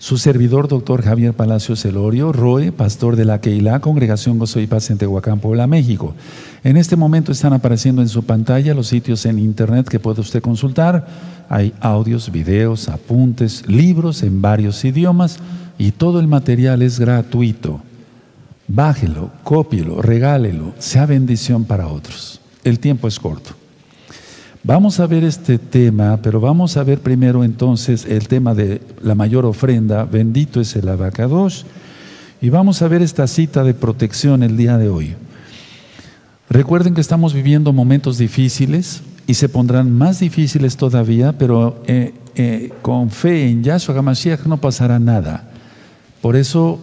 Su servidor, doctor Javier Palacios Elorio, ROE, pastor de la Keilah, Congregación Gozo y Paz en Tehuacán, Puebla, México. En este momento están apareciendo en su pantalla los sitios en internet que puede usted consultar. Hay audios, videos, apuntes, libros en varios idiomas y todo el material es gratuito. Bájelo, cópielo, regálelo, sea bendición para otros. El tiempo es corto. Vamos a ver este tema, pero vamos a ver primero entonces el tema de la mayor ofrenda, bendito es el abacados, y vamos a ver esta cita de protección el día de hoy. Recuerden que estamos viviendo momentos difíciles y se pondrán más difíciles todavía, pero eh, eh, con fe en Yahshua HaMashiach no pasará nada. Por eso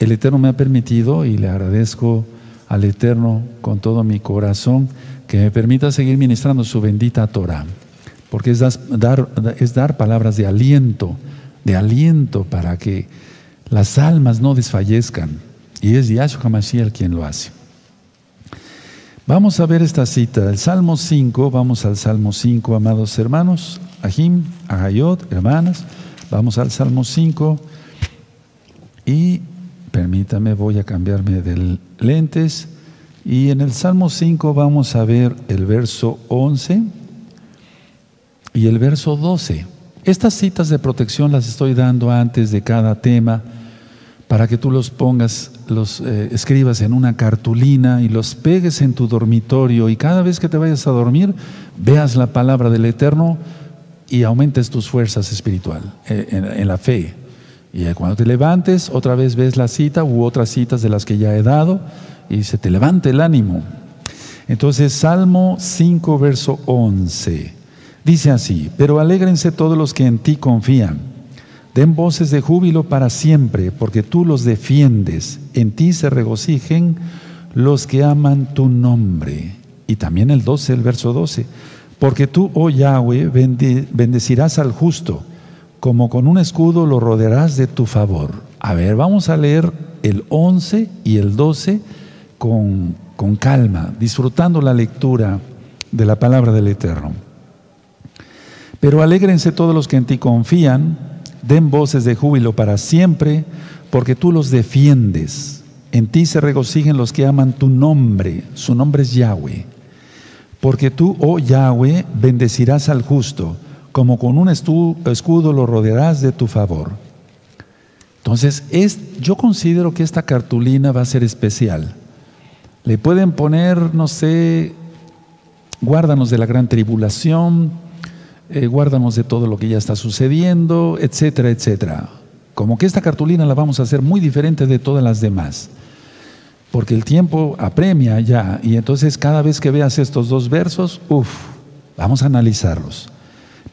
el Eterno me ha permitido y le agradezco al Eterno con todo mi corazón que me permita seguir ministrando su bendita Torah, porque es dar, es dar palabras de aliento, de aliento para que las almas no desfallezcan. Y es Yahshua HaMashiach quien lo hace. Vamos a ver esta cita, el Salmo 5, vamos al Salmo 5, amados hermanos, Ahim, Ahayot, hermanas, vamos al Salmo 5 y permítame, voy a cambiarme de lentes. Y en el Salmo 5 vamos a ver el verso 11 y el verso 12. Estas citas de protección las estoy dando antes de cada tema para que tú los pongas, los eh, escribas en una cartulina y los pegues en tu dormitorio y cada vez que te vayas a dormir veas la palabra del Eterno y aumentes tus fuerzas espiritual eh, en, la fe. Y cuando te levantes, otra vez ves la cita u otras citas de las que ya he dado y se te levante el ánimo. Entonces, Salmo 5, verso 11, dice así, pero alégrense todos los que en ti confían, den voces de júbilo para siempre, porque tú los defiendes, en ti se regocijen los que aman tu nombre. Y también el 12, el verso 12, porque tú, oh Yahweh, bendecirás al justo, como con un escudo lo rodearás de tu favor. A ver, vamos a leer el 11 y el 12 con, calma, disfrutando la lectura de la palabra del Eterno. Pero alégrense todos los que en ti confían, den voces de júbilo para siempre, porque tú los defiendes. En ti se regocijen los que aman tu nombre, su nombre es Yahweh. Porque tú, oh Yahweh, bendecirás al justo, como con un escudo lo rodearás de tu favor. Entonces, es, yo considero que esta cartulina va a ser especial le pueden poner, no sé, guárdanos de la gran tribulación, eh, guárdanos de todo lo que ya está sucediendo, etcétera, etcétera. Como que esta cartulina la vamos a hacer muy diferente de todas las demás. Porque el tiempo apremia ya. Y entonces cada vez que veas estos dos versos, uff, vamos a analizarlos.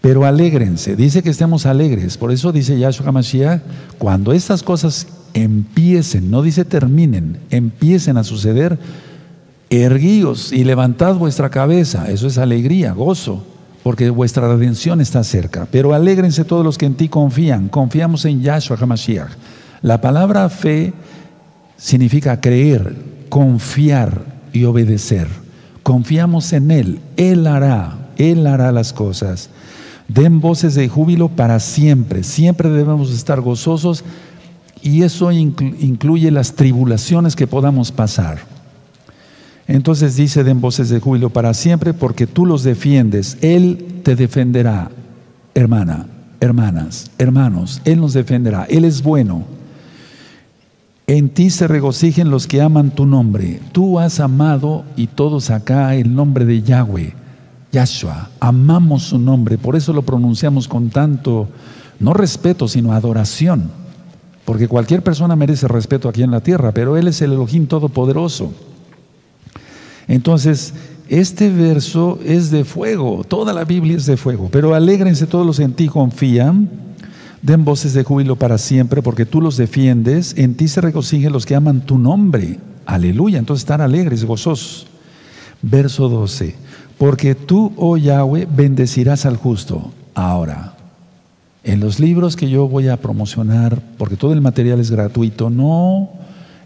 Pero alégrense, dice que estemos alegres. Por eso dice Yahshua HaMashiach, cuando estas cosas empiecen, no dice terminen, empiecen a suceder, erguíos y levantad vuestra cabeza, eso es alegría, gozo, porque vuestra redención está cerca. Pero alégrense todos los que en ti confían, confiamos en Yahshua HaMashiach. La palabra fe significa creer, confiar y obedecer. Confiamos en Él, Él hará, Él hará las cosas. Den voces de júbilo para siempre, siempre debemos estar gozosos y eso incluye las tribulaciones que podamos pasar. Entonces dice, den voces de júbilo para siempre porque tú los defiendes. Él te defenderá, hermana, hermanas, hermanos. Él nos defenderá. Él es bueno. En ti se regocijen los que aman tu nombre. Tú has amado y todos acá el nombre de Yahweh, Yahshua. Amamos su nombre, por eso lo pronunciamos con tanto, no respeto, sino adoración. Porque cualquier persona merece respeto aquí en la tierra, pero Él es el Elohim Todopoderoso. Entonces, este verso es de fuego, toda la Biblia es de fuego, pero alégrense todos los en ti confían, den voces de júbilo para siempre, porque tú los defiendes, en ti se regocijen los que aman tu nombre. Aleluya, entonces están alegres, gozosos. Verso 12, porque tú, oh Yahweh, bendecirás al justo. Ahora, en los libros que yo voy a promocionar, porque todo el material es gratuito, no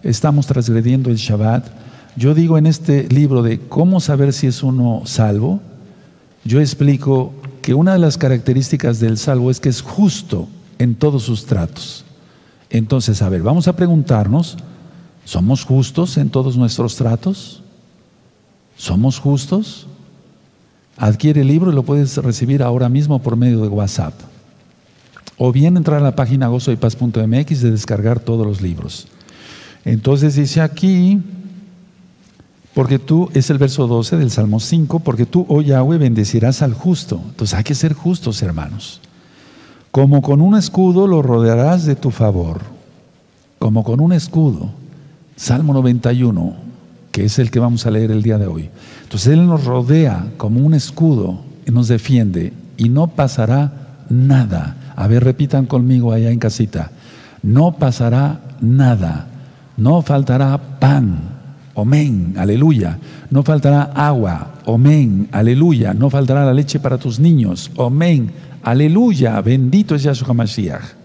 estamos transgrediendo el Shabbat. Yo digo en este libro de cómo saber si es uno salvo, yo explico que una de las características del salvo es que es justo en todos sus tratos. Entonces, a ver, vamos a preguntarnos, ¿somos justos en todos nuestros tratos? ¿Somos justos? Adquiere el libro y lo puedes recibir ahora mismo por medio de WhatsApp. O bien entrar a la página gozoypaz.mx y descargar todos los libros. Entonces dice aquí, porque tú, es el verso 12 del Salmo 5, porque tú, oh Yahweh, bendecirás al justo. Entonces hay que ser justos, hermanos. Como con un escudo lo rodearás de tu favor. Como con un escudo. Salmo 91, que es el que vamos a leer el día de hoy. Entonces Él nos rodea como un escudo y nos defiende y no pasará nada. A ver, repitan conmigo allá en casita. No pasará nada. No faltará pan. Amén, aleluya. No faltará agua. Amén, aleluya. No faltará la leche para tus niños. Amén, aleluya. Bendito es Yahshua Mashiach.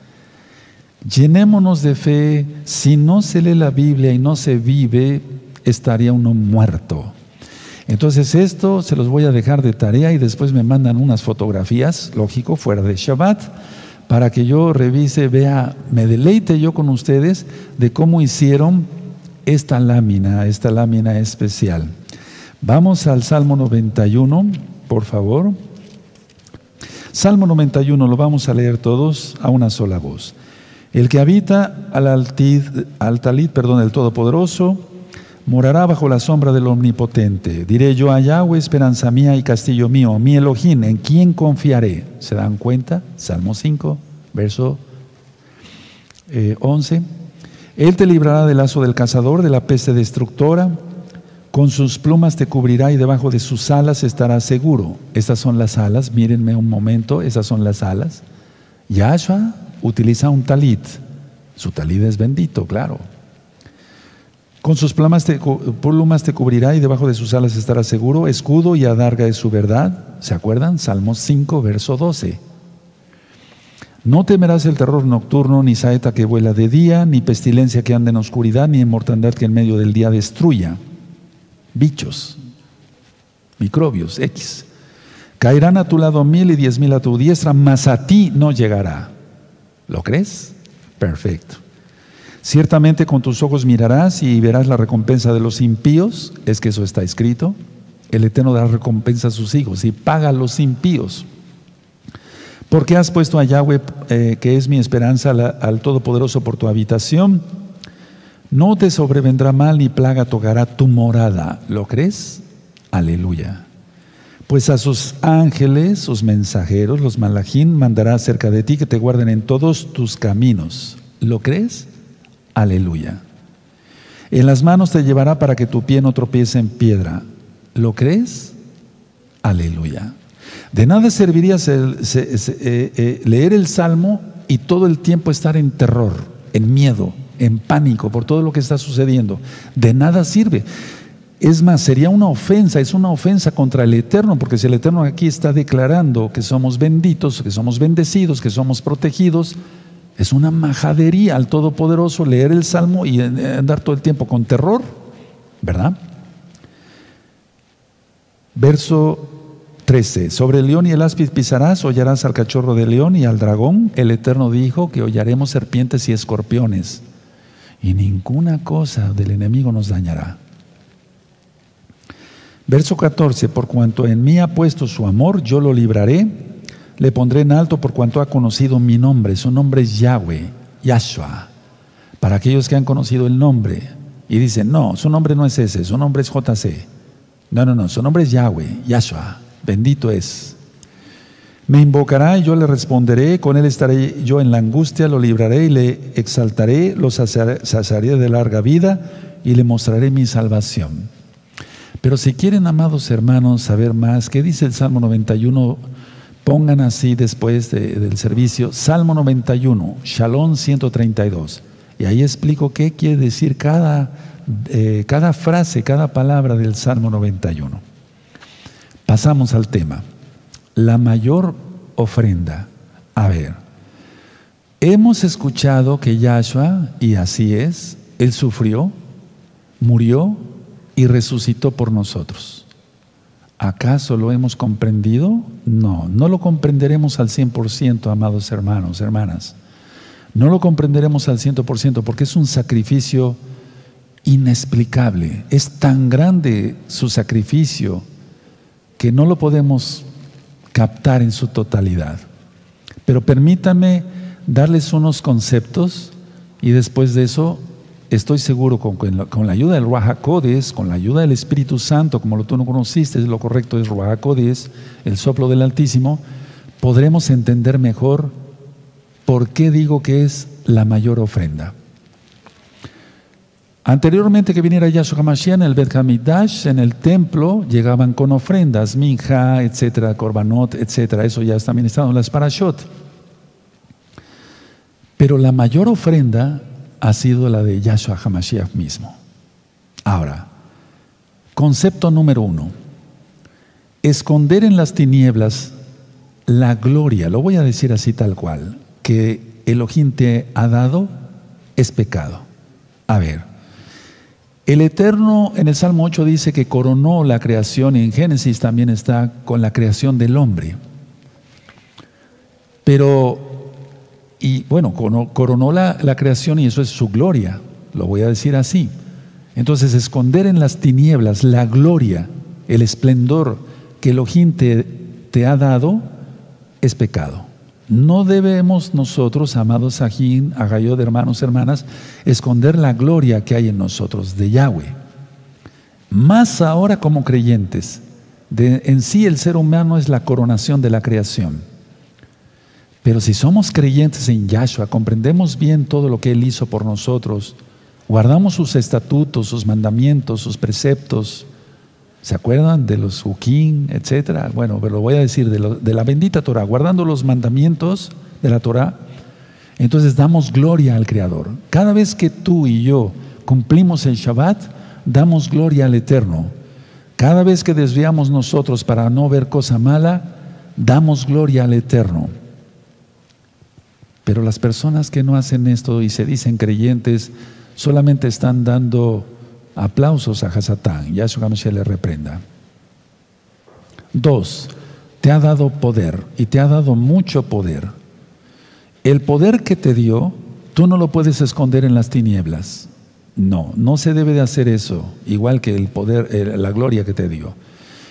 Llenémonos de fe. Si no se lee la Biblia y no se vive, estaría uno muerto. Entonces esto se los voy a dejar de tarea y después me mandan unas fotografías, lógico, fuera de Shabbat, para que yo revise, vea, me deleite yo con ustedes de cómo hicieron esta lámina, esta lámina especial. Vamos al Salmo 91, por favor. Salmo 91 lo vamos a leer todos a una sola voz. El que habita al, altid, al talit, perdón, el Todopoderoso, morará bajo la sombra del Omnipotente. Diré yo a Yahweh, esperanza mía y castillo mío, mi Elohim, ¿en quién confiaré? ¿Se dan cuenta? Salmo 5, verso 11. Eh, Él te librará del lazo del cazador, de la peste destructora. Con sus plumas te cubrirá y debajo de sus alas estarás seguro. Estas son las alas, mírenme un momento, esas son las alas. Yahshua utiliza un talit. Su talit es bendito, claro. Con sus plumas te, plumas te cubrirá y debajo de sus alas estará seguro. Escudo y adarga de su verdad. ¿Se acuerdan? Salmos 5, verso 12. No temerás el terror nocturno, ni saeta que vuela de día, ni pestilencia que anda en oscuridad, ni mortandad que en medio del día destruya. Bichos, microbios, X. Caerán a tu lado mil y diez mil a tu diestra, mas a ti no llegará. ¿Lo crees? Perfecto. Ciertamente con tus ojos mirarás y verás la recompensa de los impíos, es que eso está escrito. El Eterno da recompensa a sus hijos y paga a los impíos. Porque has puesto a Yahweh, eh, que es mi esperanza, al Todopoderoso por tu habitación. No te sobrevendrá mal ni plaga tocará tu morada. ¿Lo crees? Aleluya. Pues a sus ángeles, sus mensajeros, los malajín, mandará cerca de ti que te guarden en todos tus caminos. ¿Lo crees? Aleluya. En las manos te llevará para que tu pie no tropiece en piedra. ¿Lo crees? Aleluya. De nada serviría eh, eh, leer el Salmo y todo el tiempo estar en terror, en miedo, en pánico por todo lo que está sucediendo. De nada sirve. Es más, sería una ofensa, es una ofensa contra el Eterno, porque si el Eterno aquí está declarando que somos benditos, que somos bendecidos, que somos protegidos, es una majadería al Todopoderoso leer el Salmo y andar todo el tiempo con terror, ¿verdad? Verso 13. Sobre el león y el áspid pisarás, hollarás al cachorro de león y al dragón. El Eterno dijo que hollaremos serpientes y escorpiones. Y ninguna cosa del enemigo nos dañará. Verso 14. Por cuanto en mí ha puesto su amor, yo lo libraré le pondré en alto por cuanto ha conocido mi nombre. Su nombre es Yahweh, Yahshua. Para aquellos que han conocido el nombre y dicen, no, su nombre no es ese, su nombre es JC. No, no, no, su nombre es Yahweh, Yahshua. Bendito es. Me invocará y yo le responderé, con él estaré yo en la angustia, lo libraré y le exaltaré, lo saciaré de larga vida y le mostraré mi salvación. Pero si quieren, amados hermanos, saber más, ¿qué dice el Salmo 91? Pongan así después del servicio Salmo 91, Shalom 132. Y ahí explico qué quiere decir cada, eh, cada frase, cada palabra del Salmo 91. Pasamos al tema. La mayor ofrenda. A ver, hemos escuchado que Yahshua, y así es, Él sufrió, murió y resucitó por nosotros. ¿Acaso lo hemos comprendido? No, no lo comprenderemos al 100%, amados hermanos, hermanas. No lo comprenderemos al ciento por ciento porque es un sacrificio inexplicable. Es tan grande su sacrificio que no lo podemos captar en su totalidad. Pero permítanme darles unos conceptos y después de eso estoy seguro con, con la ayuda del Ruajacodes, con la ayuda del Espíritu Santo, como lo tú no conociste, lo correcto es Ruajacodes, el soplo del Altísimo, podremos entender mejor por qué digo que es la mayor ofrenda. Anteriormente que viniera Yahshua HaMashiach en el Bet Hamidash, en el templo, llegaban con ofrendas, minja, etcétera, korbanot, etcétera. Eso ya está ministrado en las parashot. Pero la mayor ofrenda ha sido la de Yahshua HaMashiach mismo. Ahora, concepto número uno. Esconder en las tinieblas la gloria, lo voy a decir así tal cual, que Elohim te ha dado es pecado. A ver, el Eterno en el Salmo 8 dice que coronó la creación y en Génesis también está con la creación del hombre. Pero, y bueno, coronó la, creación y eso es su gloria, lo voy a decir así. Entonces, esconder en las tinieblas la gloria, el esplendor que Elohim te, te ha dado, es pecado. No debemos nosotros, amados Ajín, Agayod, hermanos, hermanas, esconder la gloria que hay en nosotros de Yahweh. Más ahora como creyentes, de, en sí el ser humano es la coronación de la creación. Pero si somos creyentes en Yahshua, comprendemos bien todo lo que Él hizo por nosotros, guardamos sus estatutos, sus mandamientos, sus preceptos, ¿Se acuerdan de los Uquín, etcétera? Bueno, pero lo voy a decir de, la bendita Torah, guardando los mandamientos de la Torah, entonces damos gloria al Creador. Cada vez que tú y yo cumplimos el Shabbat, damos gloria al Eterno. Cada vez que desviamos nosotros para no ver cosa mala, damos gloria al Eterno. Pero las personas que no hacen esto y se dicen creyentes, solamente están dando Aplausos a Hasatán. Yahshua se le reprenda. Dos, te ha dado poder y te ha dado mucho poder. El poder que te dio, tú no lo puedes esconder en las tinieblas. No, no se debe de hacer eso, igual que el poder, la gloria que te dio.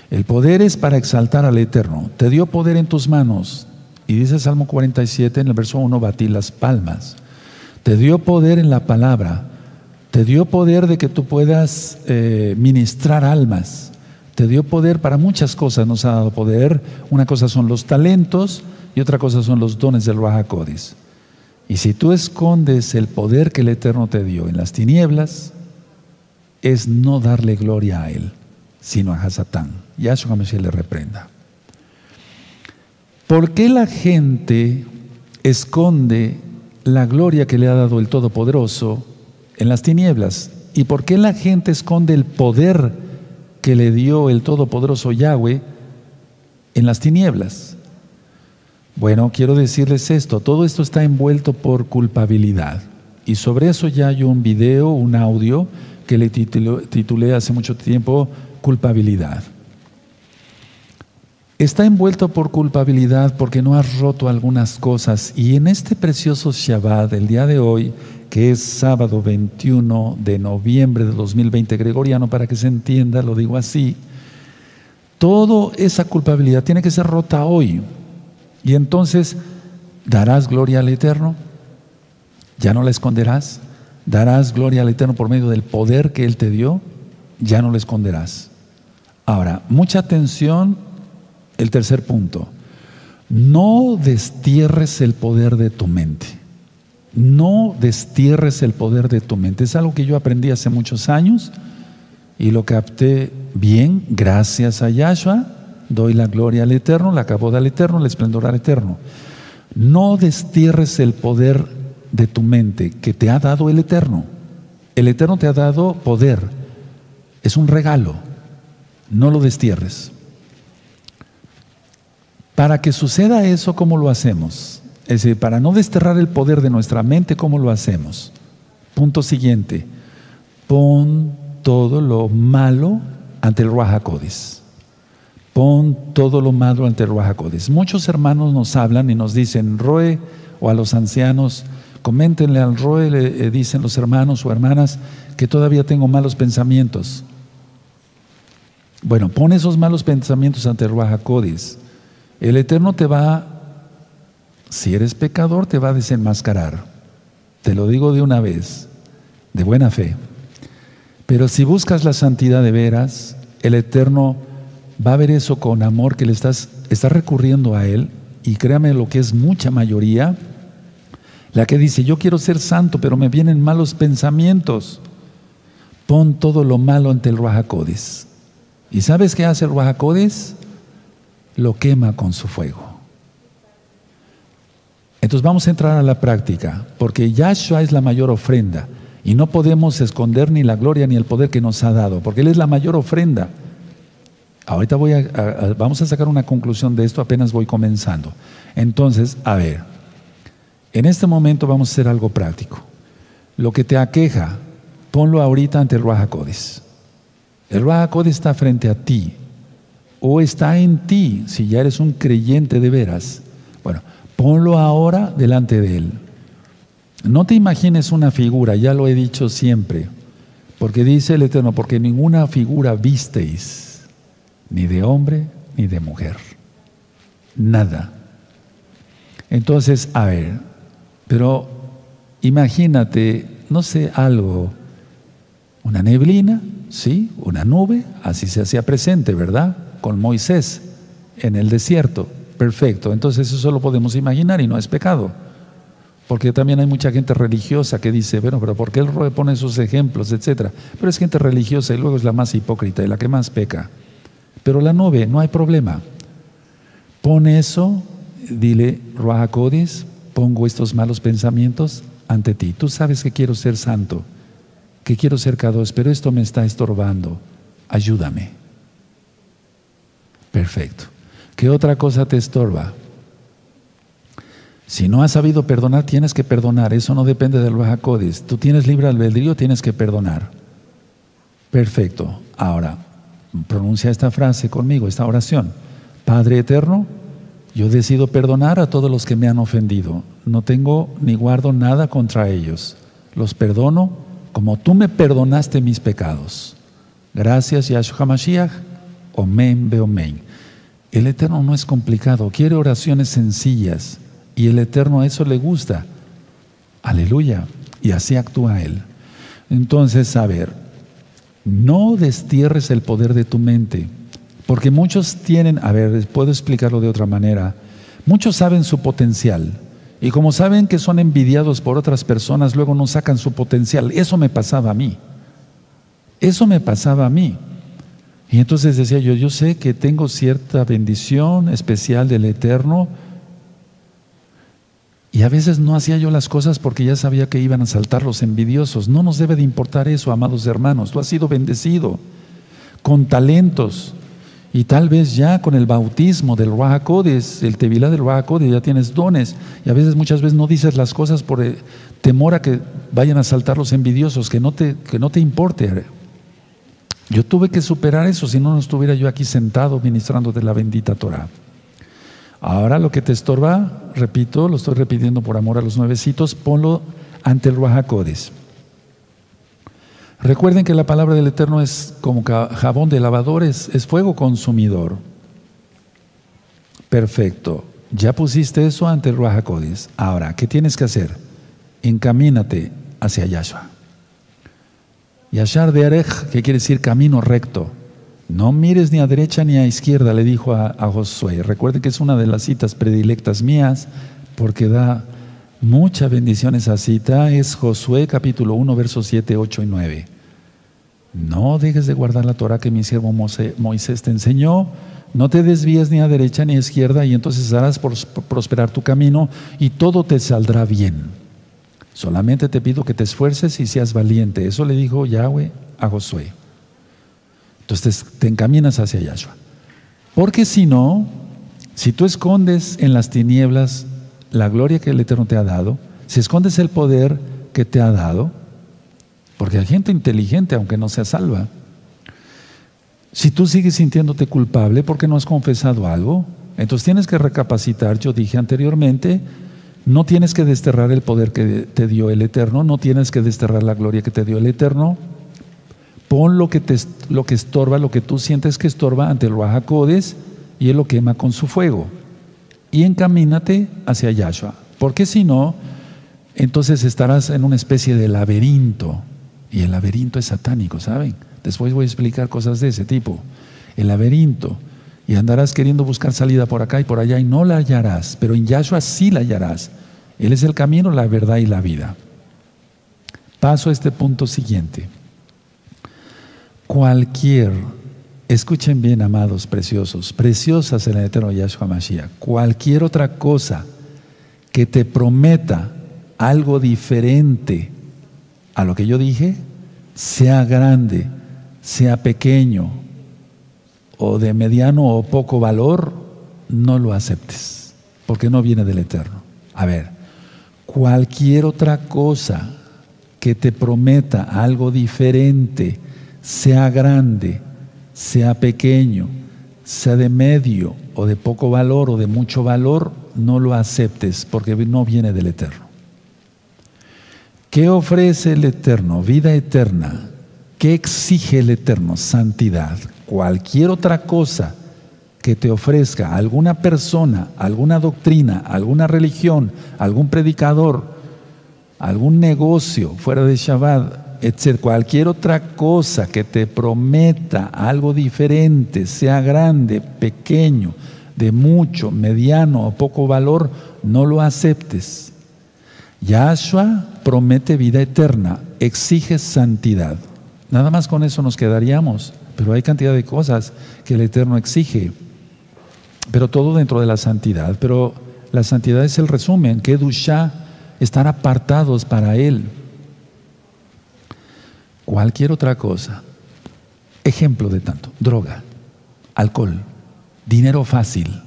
El poder es para exaltar al Eterno. Te dio poder en tus manos. Y dice Salmo 47 en el verso 1, batí las palmas. Te dio poder en la palabra. Te dio poder de que tú puedas eh, ministrar almas. Te dio poder para muchas cosas, nos ha dado poder. Una cosa son los talentos y otra cosa son los dones del Codis. Y si tú escondes el poder que el Eterno te dio en las tinieblas, es no darle gloria a Él, sino a Hasatán. Yahshua Mashiach le reprenda. ¿Por qué la gente esconde la gloria que le ha dado el Todopoderoso en las tinieblas. ¿Y por qué la gente esconde el poder que le dio el Todopoderoso Yahweh en las tinieblas? Bueno, quiero decirles esto, todo esto está envuelto por culpabilidad. Y sobre eso ya hay un video, un audio que le titulé hace mucho tiempo, culpabilidad. Está envuelto por culpabilidad porque no has roto algunas cosas. Y en este precioso Shabbat, el día de hoy, que es sábado 21 de noviembre de 2020 gregoriano, para que se entienda, lo digo así, toda esa culpabilidad tiene que ser rota hoy. Y entonces, ¿darás gloria al Eterno? ¿Ya no la esconderás? ¿Darás gloria al Eterno por medio del poder que Él te dio? Ya no la esconderás. Ahora, mucha atención, el tercer punto. No destierres el poder de tu mente. No destierres el poder de tu mente. Es algo que yo aprendí hace muchos años y lo capté bien gracias a Yahshua. Doy la gloria al Eterno, la caboda al Eterno, el esplendor al Eterno. No destierres el poder de tu mente que te ha dado el Eterno. El Eterno te ha dado poder. Es un regalo. No lo destierres. Para que suceda eso, ¿cómo lo hacemos? Es decir, para no desterrar el poder de nuestra mente, ¿cómo lo hacemos? Punto siguiente. Pon todo lo malo ante el Ruajacodes. Pon todo lo malo ante el Ruajacodes. Muchos hermanos nos hablan y nos dicen, Roe, o a los ancianos, Coméntenle al Roe, le eh, dicen los hermanos o hermanas, que todavía tengo malos pensamientos. Bueno, pon esos malos pensamientos ante el Ruajacodis. El Eterno te va, si eres pecador, te va a desenmascarar. Te lo digo de una vez, de buena fe. Pero si buscas la santidad de veras, el Eterno va a ver eso con amor que le estás, estás recurriendo a Él. Y créame lo que es mucha mayoría, la que dice, yo quiero ser santo, pero me vienen malos pensamientos. Pon todo lo malo ante el Ruajacodis. ¿Y sabes qué hace el Ruajacodis? Lo quema con su fuego. Entonces vamos a entrar a la práctica, porque Yahshua es la mayor ofrenda y no podemos esconder ni la gloria ni el poder que nos ha dado, porque Él es la mayor ofrenda. Ahorita voy a, vamos a sacar una conclusión de esto, apenas voy comenzando. Entonces, a ver, en este momento vamos a hacer algo práctico. Lo que te aqueja, ponlo ahorita ante el Raja El Raja está frente a ti o está en ti, si ya eres un creyente de veras. Bueno, ponlo ahora delante de Él. No te imagines una figura, ya lo he dicho siempre, porque dice el Eterno, porque ninguna figura visteis, ni de hombre ni de mujer. Nada. Entonces, a ver, pero imagínate, no sé, algo, una neblina, ¿sí? Una nube, así se hacía presente, ¿verdad? Con Moisés en el desierto. Perfecto, entonces eso lo podemos imaginar y no es pecado. Porque también hay mucha gente religiosa que dice, bueno, pero ¿por qué Roe pone esos ejemplos, etcétera? Pero es gente religiosa y luego es la más hipócrita y la que más peca. Pero la nube, no hay problema. Pone eso, dile, Ruajakodis, pongo estos malos pensamientos ante ti. Tú sabes que quiero ser santo, que quiero ser cados, pero esto me está estorbando. Ayúdame. Perfecto. ¿Qué otra cosa te estorba? Si no has sabido perdonar, tienes que perdonar. Eso no depende del Codis. Tú tienes libre albedrío, tienes que perdonar. Perfecto. Ahora, pronuncia esta frase conmigo, esta oración. Padre eterno, yo decido perdonar a todos los que me han ofendido. No tengo ni guardo nada contra ellos. Los perdono como tú me perdonaste mis pecados. Gracias, Yahshua Mashiach. Omen, beomen. El Eterno no es complicado, quiere oraciones sencillas y el Eterno a eso le gusta. Aleluya. Y así actúa Él. Entonces, a ver, no destierres el poder de tu mente. Porque muchos tienen, a ver, puedo explicarlo de otra manera, muchos saben su potencial y como saben que son envidiados por otras personas, luego no sacan su potencial. Eso me pasaba a mí. Eso me pasaba a mí. Y entonces decía yo, yo sé que tengo cierta bendición especial del Eterno y a veces no hacía yo las cosas porque ya sabía que iban a saltar los envidiosos. No nos debe de importar eso, amados hermanos. Tú has sido bendecido con talentos, y tal vez ya con el bautismo del Ruajacodes, el Tevilá del Ruajacodes, ya tienes dones. Y a veces, muchas veces no dices las cosas por eh, temor a que vayan a saltar los envidiosos, que no te, que no te importe. Yo tuve que superar eso, si no, no estuviera yo aquí sentado ministrando de la bendita Torah. Ahora lo que te estorba, repito, lo estoy repitiendo por amor a los nuevecitos, ponlo ante el Ruajacodes. Recuerden que la palabra del Eterno es como jabón de lavadores, es fuego consumidor. Perfecto. Ya pusiste eso ante el Ruajakodis. Ahora, ¿qué tienes que hacer? Encamínate hacia Yahshua. Yashar de Arej, que quiere decir camino recto. No mires ni a derecha ni a izquierda, le dijo a, Josué. Recuerden que es una de las citas predilectas mías porque da mucha bendición esa cita. Es Josué capítulo 1, versos 7, 8 y 9. No dejes de guardar la Torah que mi siervo Moisés te enseñó. No te desvíes ni a derecha ni a izquierda y entonces harás prosperar tu camino y todo te saldrá bien. Solamente te pido que te esfuerces y seas valiente. Eso le dijo Yahweh a Josué. Entonces te encaminas hacia Yahshua. Porque si no, si tú escondes en las tinieblas la gloria que el Eterno te ha dado, si escondes el poder que te ha dado, porque hay gente inteligente, aunque no sea salva. Si tú sigues sintiéndote culpable porque no has confesado algo, entonces tienes que recapacitar. Yo dije anteriormente No tienes que desterrar el poder que te dio el Eterno, no tienes que desterrar la gloria que te dio el Eterno. Pon lo que, te, lo que estorba, lo que tú sientes que estorba ante el Rahakodes y él lo quema con su fuego. Y encamínate hacia Yahshua. Porque si no, entonces estarás en una especie de laberinto. Y el laberinto es satánico, ¿saben? Después voy a explicar cosas de ese tipo. El laberinto. Y andarás queriendo buscar salida por acá y por allá y no la hallarás. Pero en Yahshua sí la hallarás. Él es el camino, la verdad y la vida. Paso a este punto siguiente. Cualquier, escuchen bien, amados preciosos, preciosas en el eterno Yahshua Mashiach, cualquier otra cosa que te prometa algo diferente a lo que yo dije, sea grande, sea pequeño o de mediano o poco valor, no lo aceptes, porque no viene del Eterno. A ver, cualquier otra cosa que te prometa algo diferente, sea grande, sea pequeño, sea de medio o de poco valor o de mucho valor, no lo aceptes porque no viene del Eterno. ¿Qué ofrece el Eterno? Vida eterna. ¿Qué exige el Eterno? Santidad. Cualquier otra cosa que te ofrezca alguna persona, alguna doctrina, alguna religión, algún predicador, algún negocio fuera de Shabbat, etc. Cualquier otra cosa que te prometa algo diferente, sea grande, pequeño, de mucho, mediano o poco valor, no lo aceptes. Yahshua promete vida eterna, exige santidad. Nada más con eso nos quedaríamos, pero hay cantidad de cosas que el Eterno exige, pero todo dentro de la santidad. Pero la santidad es el resumen, que Dusha estar apartados para Él. Cualquier otra cosa, ejemplo de tanto, droga, alcohol, dinero fácil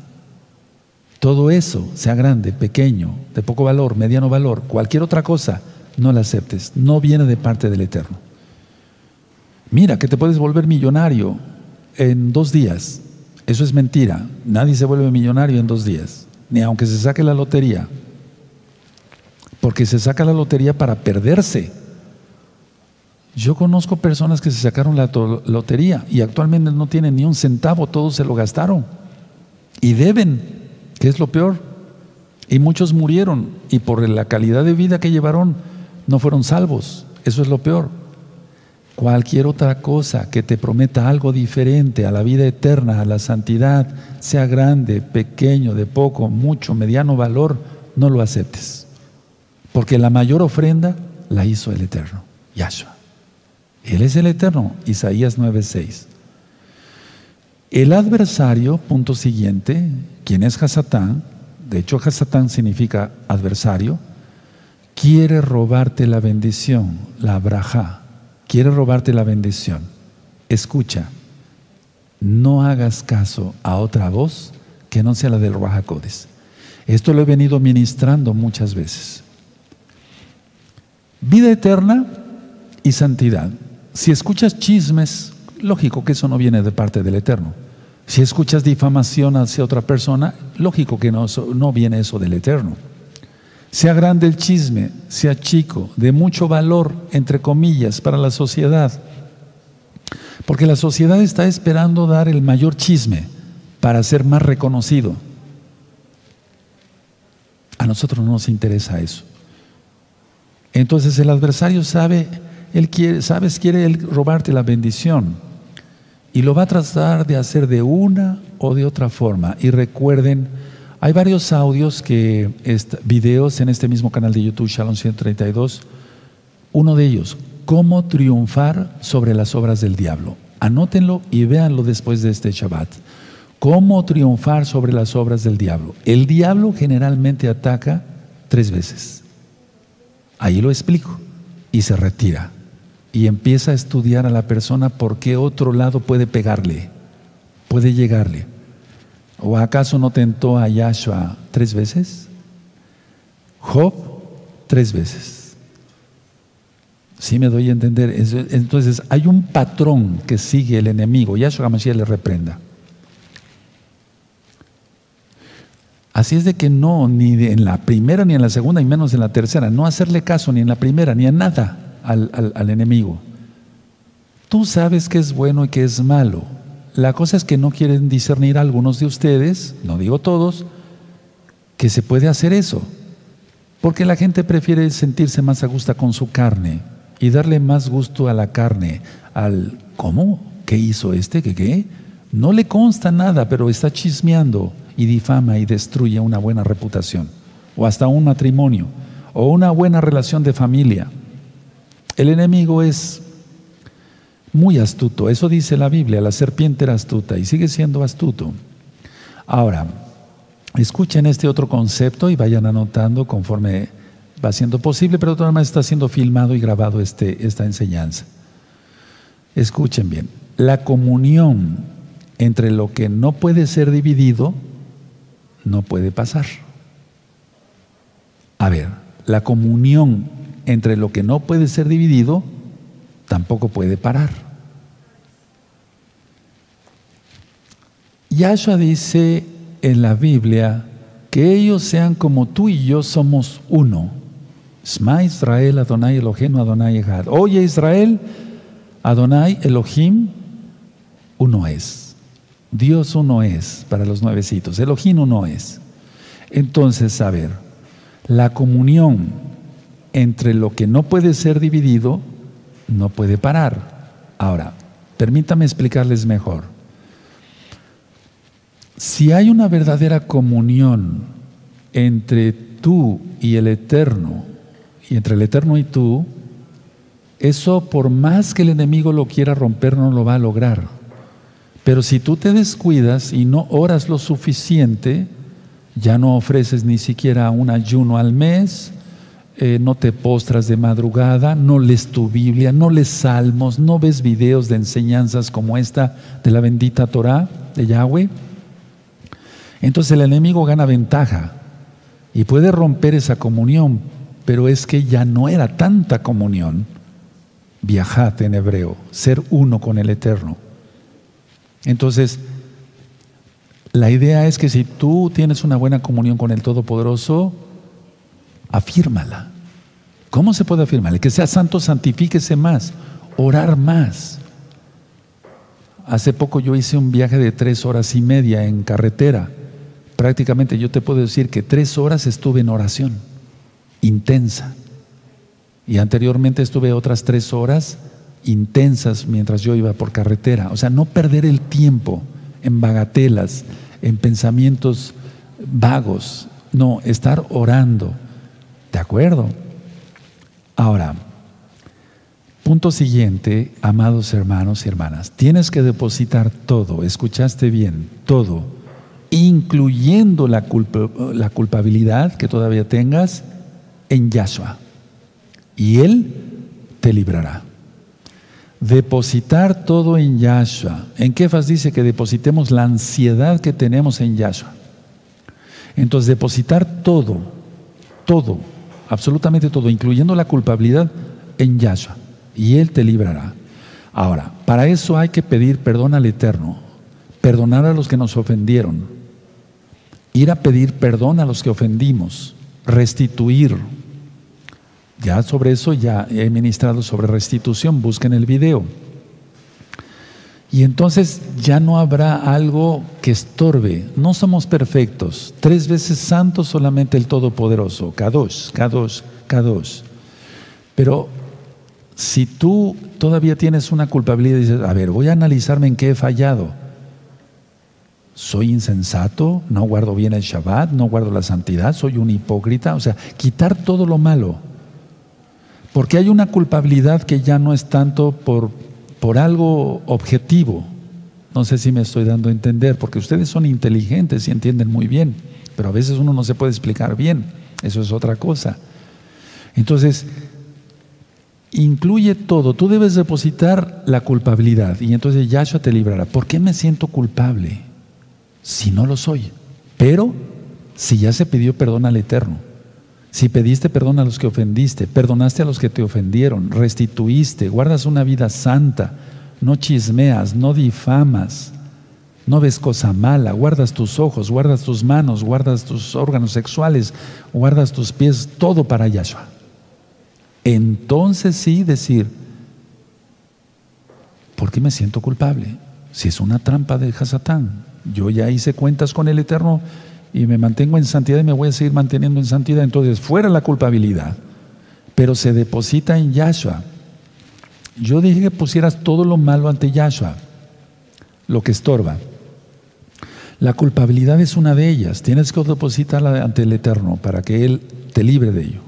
todo eso, sea grande, pequeño, de poco valor, mediano valor, cualquier otra cosa, no la aceptes. No viene de parte del Eterno. Mira, que te puedes volver millonario en dos días. Eso es mentira. Nadie se vuelve millonario en dos días, ni aunque se saque la lotería. Porque se saca la lotería para perderse. Yo conozco personas que se sacaron la lotería y actualmente no tienen ni un centavo, todos se lo gastaron. Y deben ¿Qué es lo peor? Y muchos murieron y por la calidad de vida que llevaron no fueron salvos. Eso es lo peor. Cualquier otra cosa que te prometa algo diferente a la vida eterna, a la santidad, sea grande, pequeño, de poco, mucho, mediano valor, no lo aceptes. Porque la mayor ofrenda la hizo el Eterno, Yahshua. Él es el Eterno, Isaías 9:6. El adversario, punto siguiente, quien es Hasatán, de hecho Hasatán significa adversario, quiere robarte la bendición, la braja, quiere robarte la bendición. Escucha, no hagas caso a otra voz que no sea la del Rahakodes. Esto lo he venido ministrando muchas veces. Vida eterna y santidad. Si escuchas chismes, lógico que eso no viene de parte del Eterno. Si escuchas difamación hacia otra persona, lógico que no, no viene eso del Eterno. Sea grande el chisme, sea chico, de mucho valor, entre comillas, para la sociedad. Porque la sociedad está esperando dar el mayor chisme para ser más reconocido. A nosotros no nos interesa eso. Entonces el adversario sabe, él quiere, sabes, quiere robarte la bendición y lo va a tratar de hacer de una o de otra forma. Y recuerden, hay varios audios que, videos en este mismo canal de YouTube, Shalom 132. Uno de ellos, cómo triunfar sobre las obras del diablo. Anótenlo y véanlo después de este Shabbat. ¿Cómo triunfar sobre las obras del diablo? El diablo generalmente ataca tres veces. Ahí lo explico. Y se retira y empieza a estudiar a la persona por qué otro lado puede pegarle, puede llegarle. ¿O acaso no tentó a Yahshua tres veces? Job tres veces. Sí me doy a entender. Entonces hay un patrón que sigue el enemigo. Yahshua Mashiach le reprenda. Así es de que no, ni en la primera, ni en la segunda, y menos en la tercera, no hacerle caso ni en la primera, ni en nada al, al enemigo. Tú sabes que es bueno y que es malo. La cosa es que no quieren discernir algunos de ustedes, no digo todos, que se puede hacer eso. Porque la gente prefiere sentirse más a gusto con su carne y darle más gusto a la carne, al ¿cómo? ¿Qué hizo este? ¿Qué qué? No le consta nada, pero está chismeando y difama y destruye una buena reputación, o hasta un matrimonio, o una buena relación de familia. El enemigo es muy astuto. Eso dice la Biblia, la serpiente era astuta y sigue siendo astuto. Ahora, escuchen este otro concepto y vayan anotando conforme va siendo posible, pero todavía está siendo filmado y grabado este, esta enseñanza. Escuchen bien, la comunión entre lo que no puede ser dividido no puede pasar. A ver, la comunión entre lo que no puede ser dividido tampoco puede parar. Yahshua dice en la Biblia que ellos sean como tú y yo somos uno. Sma Israel, Adonai Elohim, Adonai. Oye Israel, Adonai Elohim, uno es. Dios uno es para los nuevecitos. Elohim uno es. Entonces, a ver, la comunión entre lo que no puede ser dividido no puede parar. Ahora, permítame explicarles mejor. Si hay una verdadera comunión entre tú y el Eterno, y entre el Eterno y tú, eso por más que el enemigo lo quiera romper, no lo va a lograr. Pero si tú te descuidas y no oras lo suficiente, ya no ofreces ni siquiera un ayuno al mes, eh, no te postras de madrugada, no lees tu Biblia, no lees salmos, no ves videos de enseñanzas como esta de la bendita Torah de Yahweh, entonces el enemigo gana ventaja y puede romper esa comunión, pero es que ya no era tanta comunión. Viajad en hebreo, ser uno con el Eterno. Entonces, la idea es que si tú tienes una buena comunión con el Todopoderoso, afírmala. ¿Cómo se puede afirmar? El que sea santo, santifíquese más, orar más. Hace poco yo hice un viaje de tres horas y media en carretera prácticamente yo te puedo decir que tres horas estuve en oración intensa. Y anteriormente estuve otras tres horas intensas mientras yo iba por carretera. O sea, no perder el tiempo en bagatelas, en pensamientos vagos. No, estar orando. ¿De acuerdo? Ahora, punto siguiente, amados hermanos y hermanas, tienes que depositar todo, escuchaste bien, todo incluyendo la, la culpabilidad que todavía tengas en Yahshua. Y Él te librará. Depositar todo en Yahshua. En Kefas dice que depositemos la ansiedad que tenemos en Yahshua. Entonces, depositar todo, todo, absolutamente todo, incluyendo la culpabilidad en Yahshua. Y Él te librará. Ahora, para eso hay que pedir perdón al Eterno, perdonar a los que nos ofendieron, ir a pedir perdón a los que ofendimos, restituir. Ya sobre eso ya he ministrado sobre restitución, busquen el video. Y entonces ya no habrá algo que estorbe. No somos perfectos. Tres veces santo solamente el Todopoderoso. Kadosh, Kadosh, Kadosh. Pero si tú todavía tienes una culpabilidad y dices, a ver, voy a analizarme en qué he fallado soy insensato, no guardo bien el Shabbat, no guardo la santidad, soy un hipócrita, o sea, quitar todo lo malo. Porque hay una culpabilidad que ya no es tanto por, por algo objetivo. No sé si me estoy dando a entender, porque ustedes son inteligentes y entienden muy bien, pero a veces uno no se puede explicar bien, eso es otra cosa. Entonces, incluye todo, tú debes depositar la culpabilidad y entonces Yahshua te librará. ¿Por qué me siento culpable? si no lo soy. Pero si ya se pidió perdón al Eterno, si pediste perdón a los que ofendiste, perdonaste a los que te ofendieron, restituiste, guardas una vida santa, no chismeas, no difamas, no ves cosa mala, guardas tus ojos, guardas tus manos, guardas tus órganos sexuales, guardas tus pies, todo para Yahshua. Entonces sí decir, ¿por qué me siento culpable? Si es una trampa de Hasatán, yo ya hice cuentas con el Eterno y me mantengo en santidad y me voy a seguir manteniendo en santidad, entonces fuera la culpabilidad, pero se deposita en Yahshua. Yo dije que pusieras todo lo malo ante Yahshua, lo que estorba. La culpabilidad es una de ellas. Tienes que depositarla ante el Eterno para que Él te libre de ello.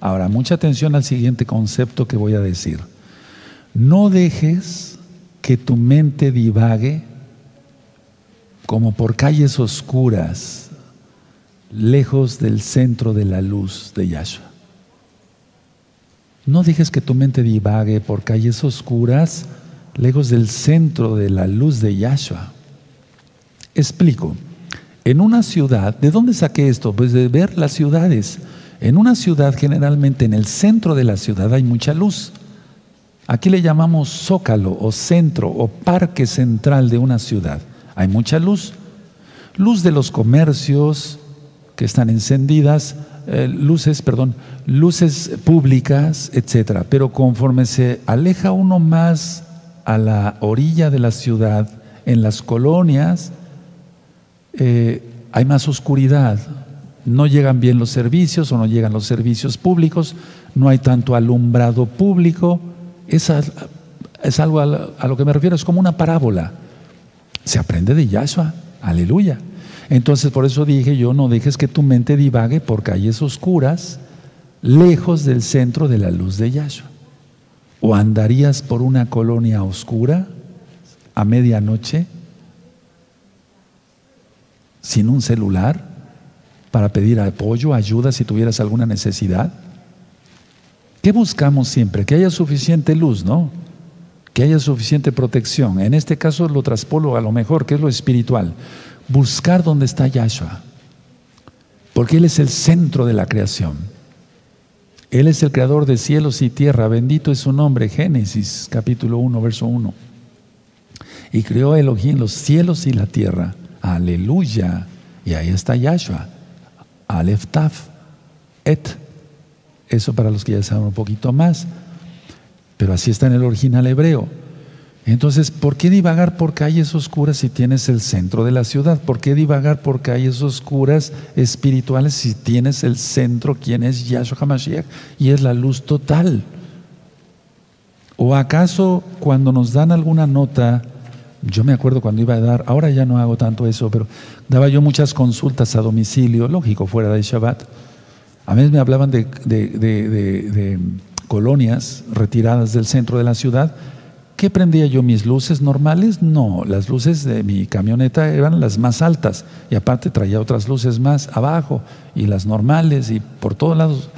Ahora, mucha atención al siguiente concepto que voy a decir. No dejes que tu mente divague como por calles oscuras, lejos del centro de la luz de Yahshua. No dejes que tu mente divague por calles oscuras, lejos del centro de la luz de Yahshua. Explico. En una ciudad, ¿de dónde saqué esto? Pues de ver las ciudades. En una ciudad, generalmente en el centro de la ciudad hay mucha luz. Aquí le llamamos zócalo o centro o parque central de una ciudad. Hay mucha luz. Luz de los comercios que están encendidas, eh, luces, perdón, luces públicas, etcétera. Pero conforme se aleja uno más a la orilla de la ciudad, en las colonias, eh, hay más oscuridad, no llegan bien los servicios o no llegan los servicios públicos, no hay tanto alumbrado público. Es, es algo a, lo que me refiero, es como una parábola. Se aprende de Yahshua, aleluya. Entonces por eso dije yo, no dejes que tu mente divague por calles oscuras, lejos del centro de la luz de Yahshua. O andarías por una colonia oscura a medianoche sin un celular para pedir apoyo, ayuda si tuvieras alguna necesidad? ¿Qué buscamos siempre? Que haya suficiente luz, ¿no? Que haya suficiente protección. En este caso lo traspolo a lo mejor, que es lo espiritual. Buscar donde está Yahshua. Porque Él es el centro de la creación. Él es el creador de cielos y tierra. Bendito es su nombre. Génesis capítulo 1, verso 1. Y creó Elohim los cielos y la tierra. Aleluya. Y ahí está Yahshua. Aleph Taf. Et. Eso para los que ya saben un poquito más. Pero así está en el original hebreo. Entonces, ¿por qué divagar por calles oscuras si tienes el centro de la ciudad? ¿Por qué divagar por calles oscuras espirituales si tienes el centro, quien es Yahshua HaMashiach, y es la luz total? ¿O acaso cuando nos dan alguna nota yo me acuerdo cuando iba a dar, ahora ya no hago tanto eso, pero daba yo muchas consultas a domicilio, lógico, fuera de Shabbat. A veces me hablaban de, de, colonias retiradas del centro de la ciudad. ¿Qué prendía yo? ¿Mis luces normales? No, las luces de mi camioneta eran las más altas y aparte traía otras luces más abajo y las normales y por todos lados.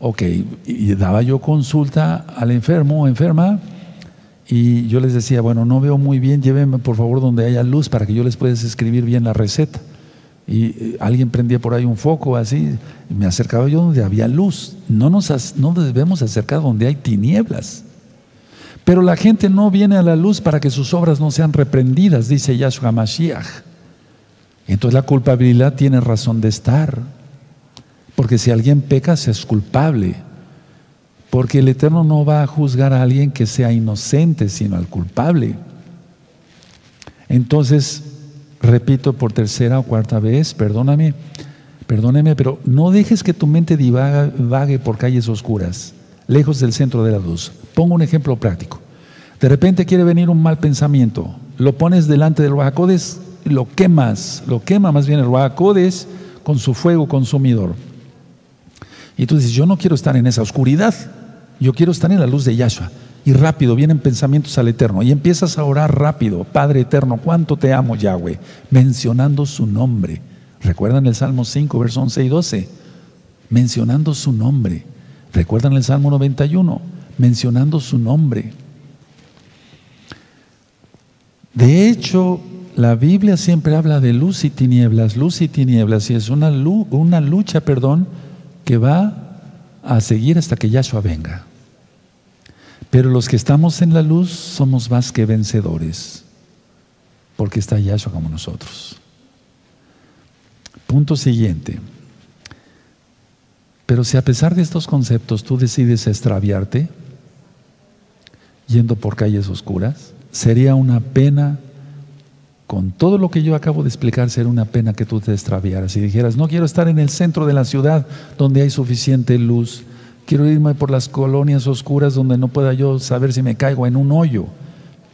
Ok, y daba yo consulta al enfermo o enferma y yo les decía, bueno, no veo muy bien, llévenme por favor donde haya luz para que yo les pueda escribir bien la receta. Y eh, alguien prendía por ahí un foco así, y me acercaba yo donde había luz. No nos no debemos acercar donde hay tinieblas. Pero la gente no viene a la luz para que sus obras no sean reprendidas, dice Yahshua Mashiach. Entonces la culpabilidad tiene razón de estar. Porque si alguien peca, se es culpable. Porque el Eterno no va a juzgar a alguien que sea inocente, sino al culpable. Entonces, repito por tercera o cuarta vez, perdóname, perdóneme, pero no dejes que tu mente divague por calles oscuras, lejos del centro de la luz. Pongo un ejemplo práctico. De repente quiere venir un mal pensamiento, lo pones delante del Ruajacodes, lo quemas, lo quema más bien el Ruajacodes con su fuego consumidor. Y tú dices, yo no quiero estar en esa oscuridad. Yo quiero estar en la luz de Yahshua. Y rápido vienen pensamientos al Eterno. Y empiezas a orar rápido. Padre Eterno, cuánto te amo, Yahweh. Mencionando su nombre. ¿Recuerdan el Salmo 5, versos 11 y 12? Mencionando su nombre. ¿Recuerdan el Salmo 91? Mencionando su nombre. De hecho, la Biblia siempre habla de luz y tinieblas, luz y tinieblas, y es una, una lucha, perdón, que va a seguir hasta que Yahshua venga. Pero los que estamos en la luz somos más que vencedores. porque está Yahshua como nosotros. Punto siguiente. Pero si a pesar de estos conceptos tú decides extraviarte, yendo por calles oscuras, sería una pena, con todo lo que yo acabo de explicar, sería una pena que tú te extraviaras y dijeras, no quiero estar en el centro de la ciudad donde hay suficiente luz, quiero irme por las colonias oscuras donde no pueda yo saber si me caigo en un hoyo.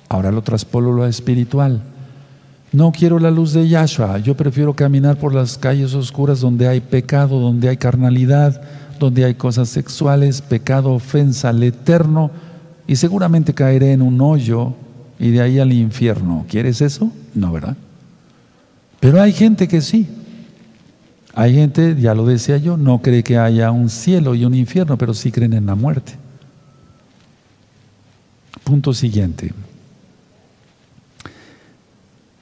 Ahora lo traspolo lo espiritual. No quiero la luz de Yahshua, yo prefiero caminar por las calles oscuras donde hay pecado, donde hay carnalidad, donde hay cosas sexuales, pecado, ofensa al eterno, y seguramente caeré en un hoyo y de ahí al infierno. ¿Quieres eso? No, ¿verdad? Pero hay gente que sí. Hay gente, ya lo decía yo, no cree que haya un cielo y un infierno, pero sí creen en la muerte. Punto siguiente.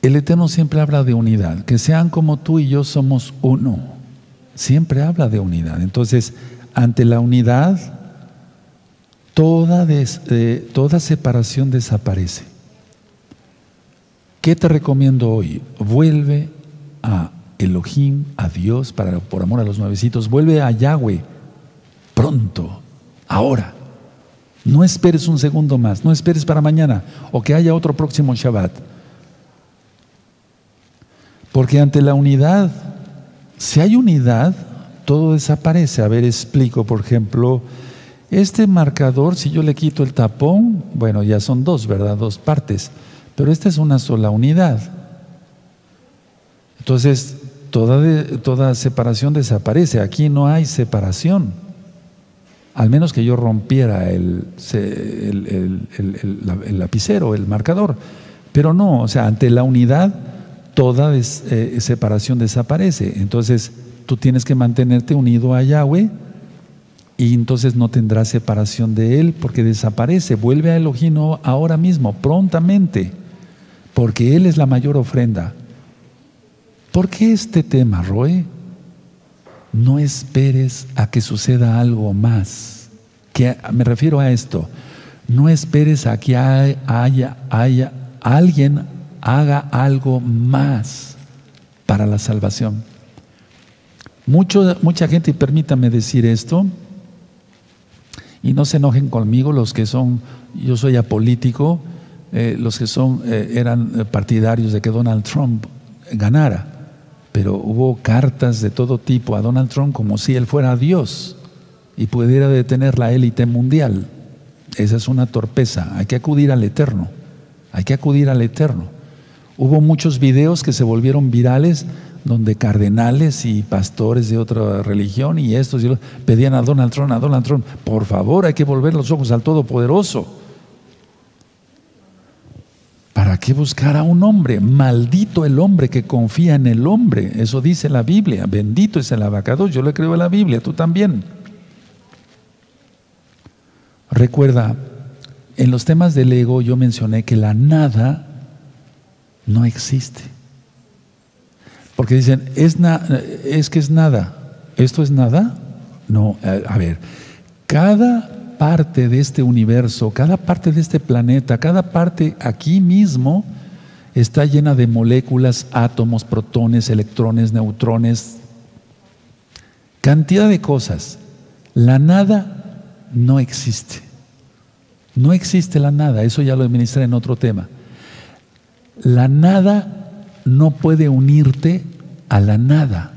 El Eterno siempre habla de unidad, que sean como tú y yo somos uno. Siempre habla de unidad. Entonces, ante la unidad, toda, eh, toda separación desaparece. ¿Qué te recomiendo hoy? Vuelve a Elohim, a Dios, para, por amor a los nuevecitos. Vuelve a Yahweh pronto, ahora. No esperes un segundo más, no esperes para mañana o que haya otro próximo Shabbat. Porque ante la unidad, si hay unidad, todo desaparece. A ver, explico, por ejemplo, este marcador, si yo le quito el tapón, bueno, ya son dos, ¿verdad? Dos partes. Pero esta es una sola unidad. Entonces, toda, toda separación desaparece. Aquí no hay separación. Al menos que yo rompiera el, el lapicero, el marcador. Pero no, o sea, ante la unidad toda eh, separación desaparece. Entonces tú tienes que mantenerte unido a Yahweh y entonces no tendrás separación de Él porque desaparece. Vuelve a Elohim ahora mismo, prontamente, porque Él es la mayor ofrenda. ¿Por qué este tema, Roe? No esperes a que suceda algo más. Que, me refiero a esto. No esperes a que haya, haya alguien haga algo más para la salvación. Mucho, mucha gente, y permítame decir esto, y no se enojen conmigo los que son, yo soy apolítico, eh, los que son, eh, eran partidarios de que Donald Trump ganara, pero hubo cartas de todo tipo a Donald Trump como si él fuera Dios y pudiera detener la élite mundial. Esa es una torpeza, hay que acudir al Eterno, hay que acudir al Eterno. Hubo muchos videos que se volvieron virales donde cardenales y pastores de otra religión y estos pedían a Donald Trump, a Donald Trump, por favor hay que volver los ojos al Todopoderoso. ¿Para qué buscar a un hombre? Maldito el hombre que confía en el hombre. Eso dice la Biblia. Bendito es el abacado. Yo le creo a la Biblia, tú también. Recuerda, en los temas del ego yo mencioné que la nada no existe. Porque dicen, es, es que es nada. ¿Esto es nada? No, a ver, cada parte de este universo, cada parte de este planeta, cada parte aquí mismo está llena de moléculas, átomos, protones, electrones, neutrones, cantidad de cosas. La nada no existe. No existe la nada, eso ya lo administré en otro tema. La nada no puede unirte a la nada.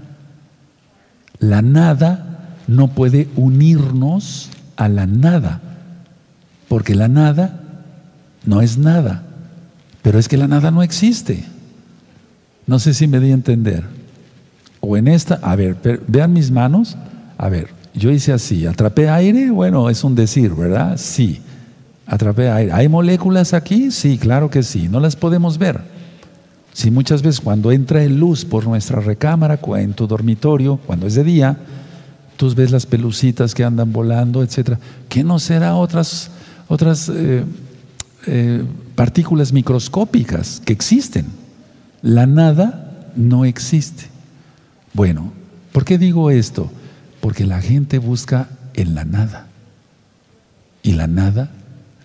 La nada no puede unirnos a la nada, porque la nada no es nada, pero es que la nada no existe. No sé si me di a entender. O en esta, a ver, vean mis manos, a ver, yo hice así, atrapé aire, bueno, es un decir, ¿verdad? Sí. Atrapé aire. ¿Hay moléculas aquí? Sí, claro que sí. No las podemos ver. Si muchas veces cuando entra luz por nuestra recámara, en tu dormitorio, cuando es de día, tú ves las pelucitas que andan volando, etcétera. ¿Qué no será otras, otras eh, eh, partículas microscópicas que existen? La nada no existe. Bueno, ¿por qué digo esto? Porque la gente busca en la nada. Y la nada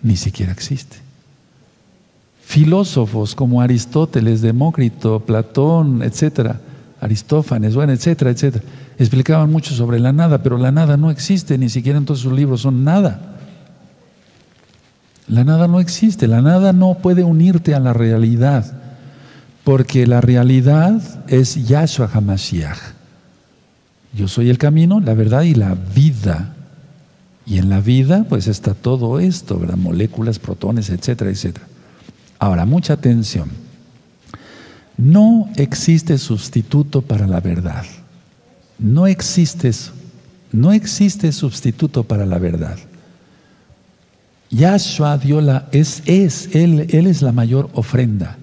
ni siquiera existe. filósofos como Aristóteles, Demócrito, Platón, etcétera, Aristófanes, bueno, etcétera, etcétera, explicaban mucho sobre la nada, pero la nada no existe, ni siquiera en todos sus libros son nada. La nada no existe, la nada no puede unirte a la realidad, porque la realidad es Yahshua HaMashiach. Yo soy el camino, la verdad y la vida. Y en la vida, pues está todo esto, ¿verdad? Moléculas, protones, etcétera, etcétera. Ahora, mucha atención. No existe sustituto para la verdad. No existe. No existe sustituto para la verdad. Yahshua dio la, es, es, él, él es la mayor ofrenda.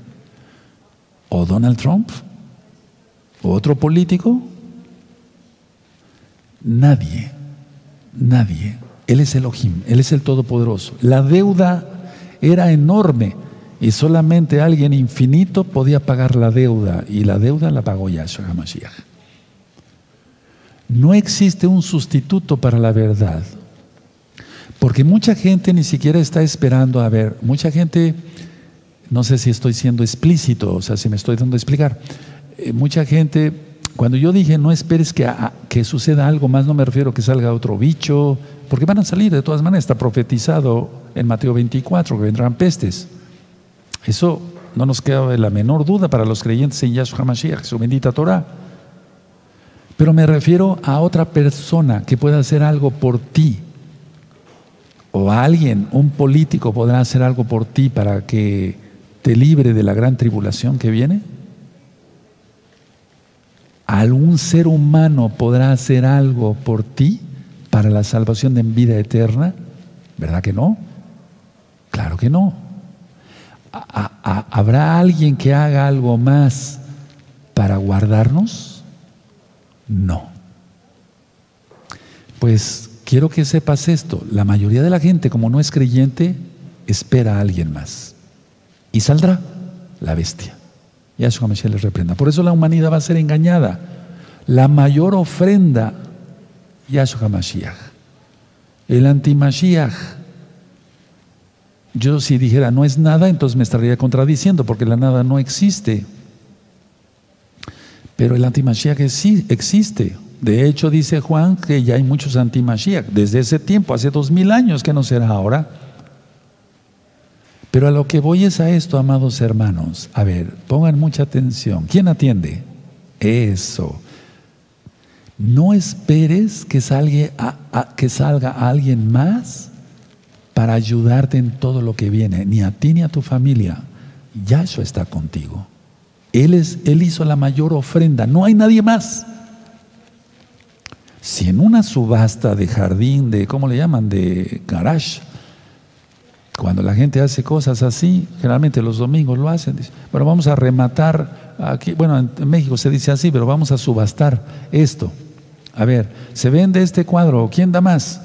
O Donald Trump, o otro político, nadie, nadie. Él es Elohim, Él es el Todopoderoso. La deuda era enorme y solamente alguien infinito podía pagar la deuda y la deuda la pagó Yahshua HaMashiach. No existe un sustituto para la verdad. Porque mucha gente ni siquiera está esperando a ver, mucha gente, no sé si estoy siendo explícito, o sea, si me estoy dando a explicar, eh, mucha gente, cuando yo dije no esperes que, que suceda algo más, no me refiero a que salga otro bicho, porque van a salir de todas maneras, está profetizado en Mateo 24 que vendrán pestes. Eso no nos queda la menor duda para los creyentes en Yahshua HaMashiach, su bendita Torah. Pero me refiero a otra persona que pueda hacer algo por ti o alguien, un político, podrá hacer algo por ti para que te libre de la gran tribulación que viene? ¿Algún ser humano podrá hacer algo por ti para la salvación de vida eterna? ¿Verdad que no? Claro que no. ¿Habrá alguien que haga algo más para guardarnos? No. Pues quiero que sepas esto, la mayoría de la gente como no es creyente, espera a alguien más. Y saldrá la bestia. Yahshua Mashiach les reprenda. Por eso la humanidad va a ser engañada. La mayor ofrenda, Yahshua Mashiach. El anti-Mashiach. Yo si dijera no es nada, entonces me estaría contradiciendo, porque la nada no existe. Pero el anti-Mashiach sí existe. De hecho, dice Juan que ya hay muchos anti-Mashiach desde ese tiempo, hace dos mil años, que no será ahora. Pero a lo que voy es a esto, amados hermanos. A ver, pongan mucha atención. ¿Quién atiende? Eso. No esperes que salga, que salga alguien más para ayudarte en todo lo que viene, ni a ti ni a tu familia. Yahshua está contigo. Él, es, él hizo la mayor ofrenda, no hay nadie más. Si en una subasta de jardín, de, ¿cómo le llaman? De garage, cuando la gente hace cosas así, generalmente los domingos lo hacen, bueno, vamos a rematar, aquí, bueno, en México se dice así, pero vamos a subastar esto. A ver, se vende este cuadro, ¿quién da más?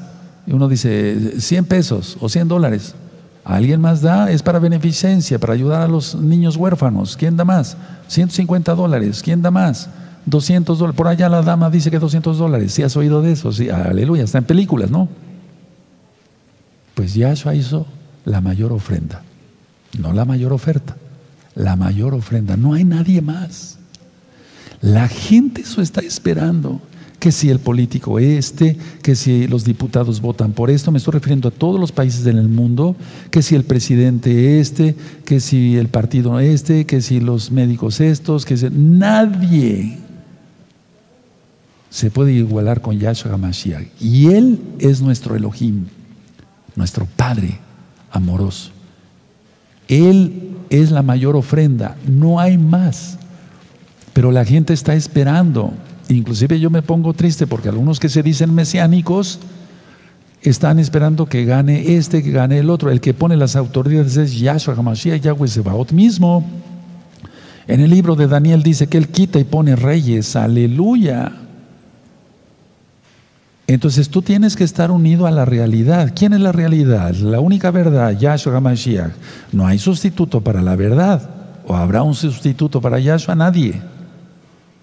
Y uno dice, 100 pesos o 100 dólares. ¿Alguien más da? Es para beneficencia, para ayudar a los niños huérfanos. ¿Quién da más? 150 dólares. ¿Quién da más? 200 dólares. Por allá la dama dice que 200 dólares. ¿Sí has oído de eso? Sí, aleluya, está en películas, ¿no? Pues Yahshua hizo la mayor ofrenda. No la mayor oferta, la mayor ofrenda. No hay nadie más. La gente eso está esperando que si el político este, que si los diputados votan por esto, me estoy refiriendo a todos los países del mundo, que si el presidente este, que si el partido este, que si los médicos estos, que si nadie se puede igualar con Yahshua HaMashiach. Y Él es nuestro Elohim, nuestro Padre amoroso. Él es la mayor ofrenda, no hay más. Pero la gente está esperando. Inclusive yo me pongo triste porque algunos que se dicen mesiánicos están esperando que gane este, que gane el otro. El que pone las autoridades es Yahshua HaMashiach, Yahweh Sebaot mismo. En el libro de Daniel dice que Él quita y pone reyes. Aleluya. Entonces tú tienes que estar unido a la realidad. ¿Quién es la realidad? La única verdad, Yahshua HaMashiach. No hay sustituto para la verdad. ¿O habrá un sustituto para Yahshua? Nadie.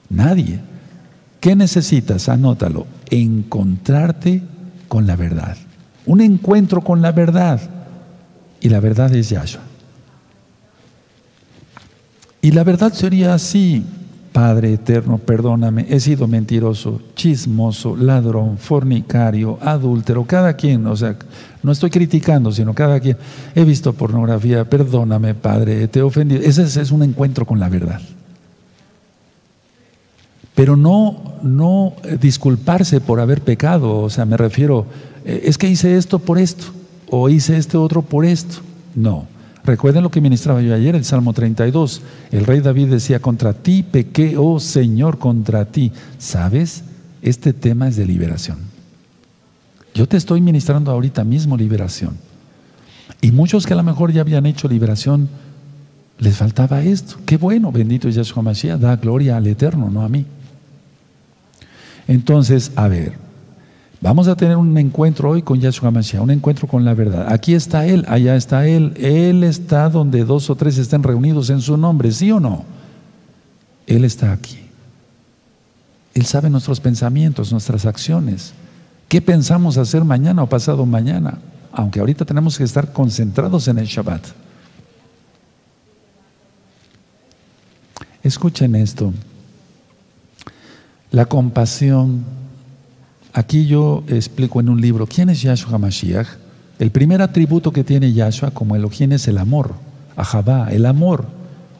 Nadie. ¿Qué necesitas? Anótalo. Encontrarte con la verdad. Un encuentro con la verdad. Y la verdad es Yahshua. Y la verdad sería así, Padre eterno, perdóname, he sido mentiroso, chismoso, ladrón, fornicario, adúltero, cada quien, o sea, no estoy criticando, sino cada quien, he visto pornografía, perdóname, Padre, te he ofendido. Ese es un encuentro con la verdad. Pero no, no disculparse por haber pecado, o sea, me refiero, eh, es que hice esto por esto, o hice este otro por esto. No. Recuerden lo que ministraba yo ayer, el Salmo 32. El rey David decía, contra ti pequé, oh Señor, contra ti. ¿Sabes? Este tema es de liberación. Yo te estoy ministrando ahorita mismo liberación. Y muchos que a lo mejor ya habían hecho liberación, les faltaba esto. Qué bueno, bendito Yahshua Mashiach, da gloria al Eterno, no a mí. Entonces, a ver, Vamos a tener un encuentro hoy con Yahshua Mashiach, un encuentro con la verdad. Aquí está Él, allá está Él. Él está donde dos o tres estén reunidos en su nombre, ¿sí o no? Él está aquí. Él sabe nuestros pensamientos, nuestras acciones. ¿Qué pensamos hacer mañana o pasado mañana? Aunque ahorita tenemos que estar concentrados en el Shabbat. Escuchen esto. La compasión Aquí yo explico en un libro, ¿quién es Yahshua Mashiach? El primer atributo que tiene Yahshua como Elohim es el amor, Ahabá, el amor,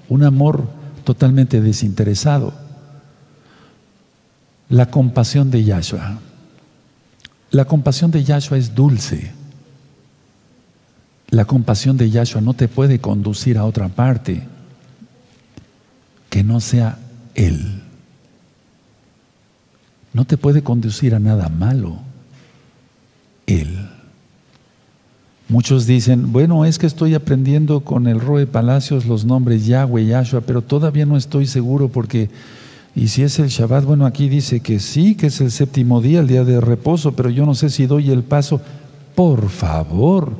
un amor totalmente desinteresado. La compasión de Yahshua. La compasión de Yahshua es dulce. La compasión de Yahshua no te puede conducir a otra parte que no sea Él no te puede conducir a nada malo. Él. Muchos dicen, bueno, es que estoy aprendiendo con el Roe Palacios los nombres Yahweh, Yahshua, pero todavía no estoy seguro porque, y si es el Shabbat, bueno, aquí dice que sí, que es el séptimo día, el día de reposo, pero yo no sé si doy el paso. Por favor,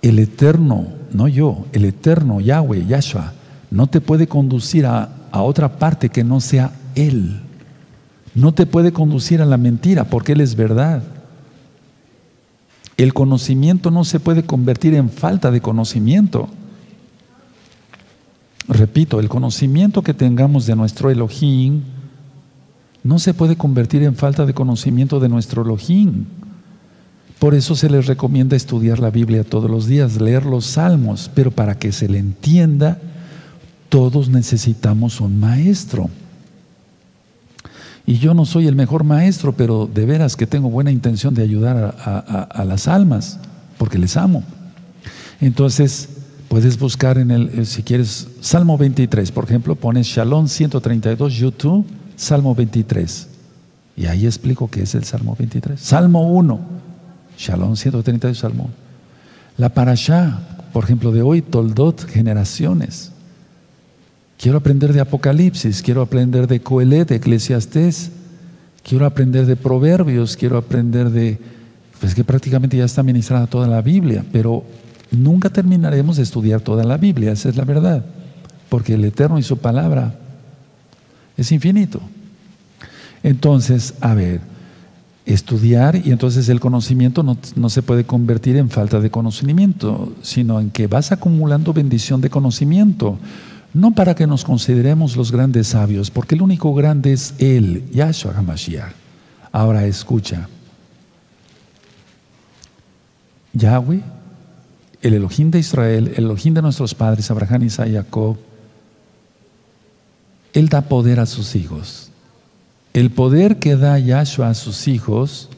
el Eterno, no yo, el Eterno, Yahweh, Yahshua, no te puede conducir a, a otra parte que no sea Él no te puede conducir a la mentira porque Él es verdad. El conocimiento no se puede convertir en falta de conocimiento. Repito, el conocimiento que tengamos de nuestro Elohim no se puede convertir en falta de conocimiento de nuestro Elohim. Por eso se les recomienda estudiar la Biblia todos los días, leer los salmos, pero para que se le entienda, todos necesitamos un maestro. Y yo no soy el mejor maestro, pero de veras que tengo buena intención de ayudar a, las almas, porque les amo. Entonces, puedes buscar en el, eh, si quieres, Salmo 23, por ejemplo, pones Shalom 132, YouTube, Salmo 23. Y ahí explico qué es el Salmo 23. Salmo 1, Shalom 132, Salmo 1. La Parashá, por ejemplo, de hoy, Toldot, generaciones. Quiero aprender de Apocalipsis, quiero aprender de Coelet, de Eclesiastés, quiero aprender de Proverbios, quiero aprender de... Pues que prácticamente ya está ministrada toda la Biblia, pero nunca terminaremos de estudiar toda la Biblia, esa es la verdad, porque el Eterno y su palabra es infinito. Entonces, a ver, estudiar y entonces el conocimiento no, no, se puede convertir en falta de conocimiento, sino en que vas acumulando bendición de conocimiento no para que nos consideremos los grandes sabios, porque el único grande es Él, Yahshua HaMashiach. Ahora escucha. Yahweh, el Elohim de Israel, el Elohim de nuestros padres, Abraham, Isaac y Jacob, Él da poder a sus hijos. El poder que da Yahshua a sus hijos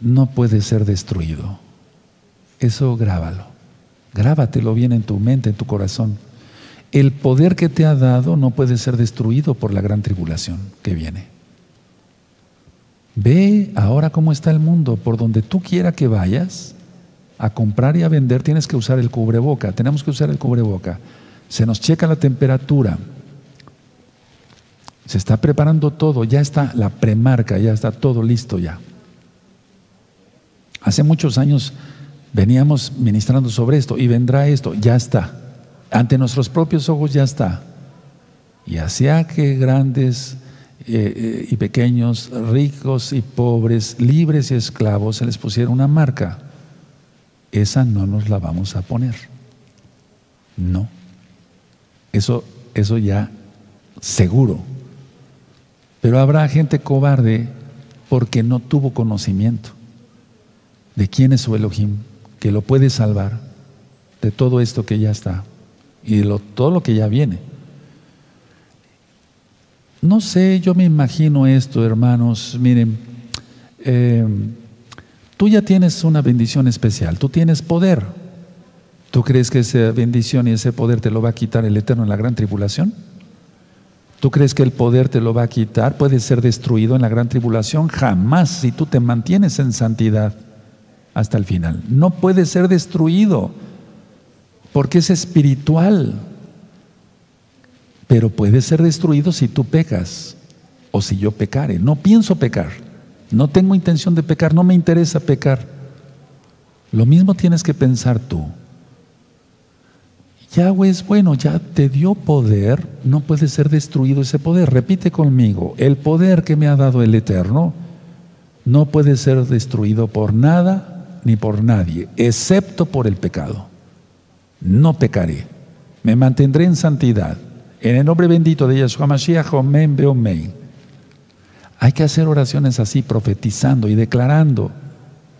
no puede ser destruido. Eso grábalo. Grábatelo bien en tu mente, en tu corazón el poder que te ha dado no puede ser destruido por la gran tribulación que viene. Ve ahora cómo está el mundo, por donde tú quiera que vayas, a comprar y a vender tienes que usar el cubreboca, tenemos que usar el cubreboca. Se nos checa la temperatura, se está preparando todo, ya está la premarca, ya está todo listo ya. Hace muchos años veníamos ministrando sobre esto y vendrá esto, ya está. Ante nuestros propios ojos ya está. Y hacía que grandes eh, eh, y pequeños, ricos y pobres, libres y esclavos, se les pusiera una marca. Esa no nos la vamos a poner. No. Eso eso ya seguro. Pero habrá gente cobarde porque no tuvo conocimiento de quién es su Elohim, que lo puede salvar de todo esto que ya está y de todo lo que ya viene. No sé, yo me imagino esto, hermanos. Miren, eh, tú ya tienes una bendición especial, tú tienes poder. ¿Tú crees que esa bendición y ese poder te lo va a quitar el Eterno en la gran tribulación? ¿Tú crees que el poder te lo va a quitar? ¿Puede ser destruido en la gran tribulación? Jamás, si tú te mantienes en santidad hasta el final. No puede ser destruido porque es espiritual. Pero puede ser destruido si tú pecas o si yo pecare. No pienso pecar. No tengo intención de pecar. No me interesa pecar. Lo mismo tienes que pensar tú. Yahweh es bueno, ya te dio poder, no puede ser destruido ese poder. Repite conmigo, el poder que me ha dado el Eterno no puede ser destruido por nada ni por nadie, excepto por el pecado. No pecaré, me mantendré en santidad. En el nombre bendito de Yahshua Mashiach, Omen Beomen. Hay que hacer oraciones así, profetizando y declarando.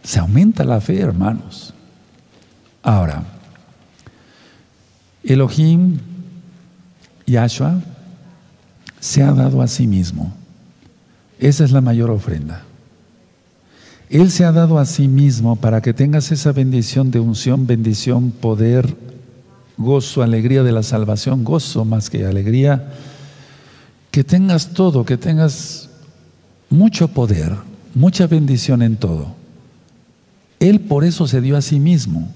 Se aumenta la fe, hermanos. Ahora, Elohim, Yahshua, se ha dado a sí mismo. Esa es la mayor ofrenda. Él se ha dado a sí mismo para que tengas esa bendición de unción, bendición, poder, gozo, alegría de la salvación, gozo más que alegría. Que tengas todo, que tengas mucho poder, mucha bendición en todo. Él por eso se dio a sí mismo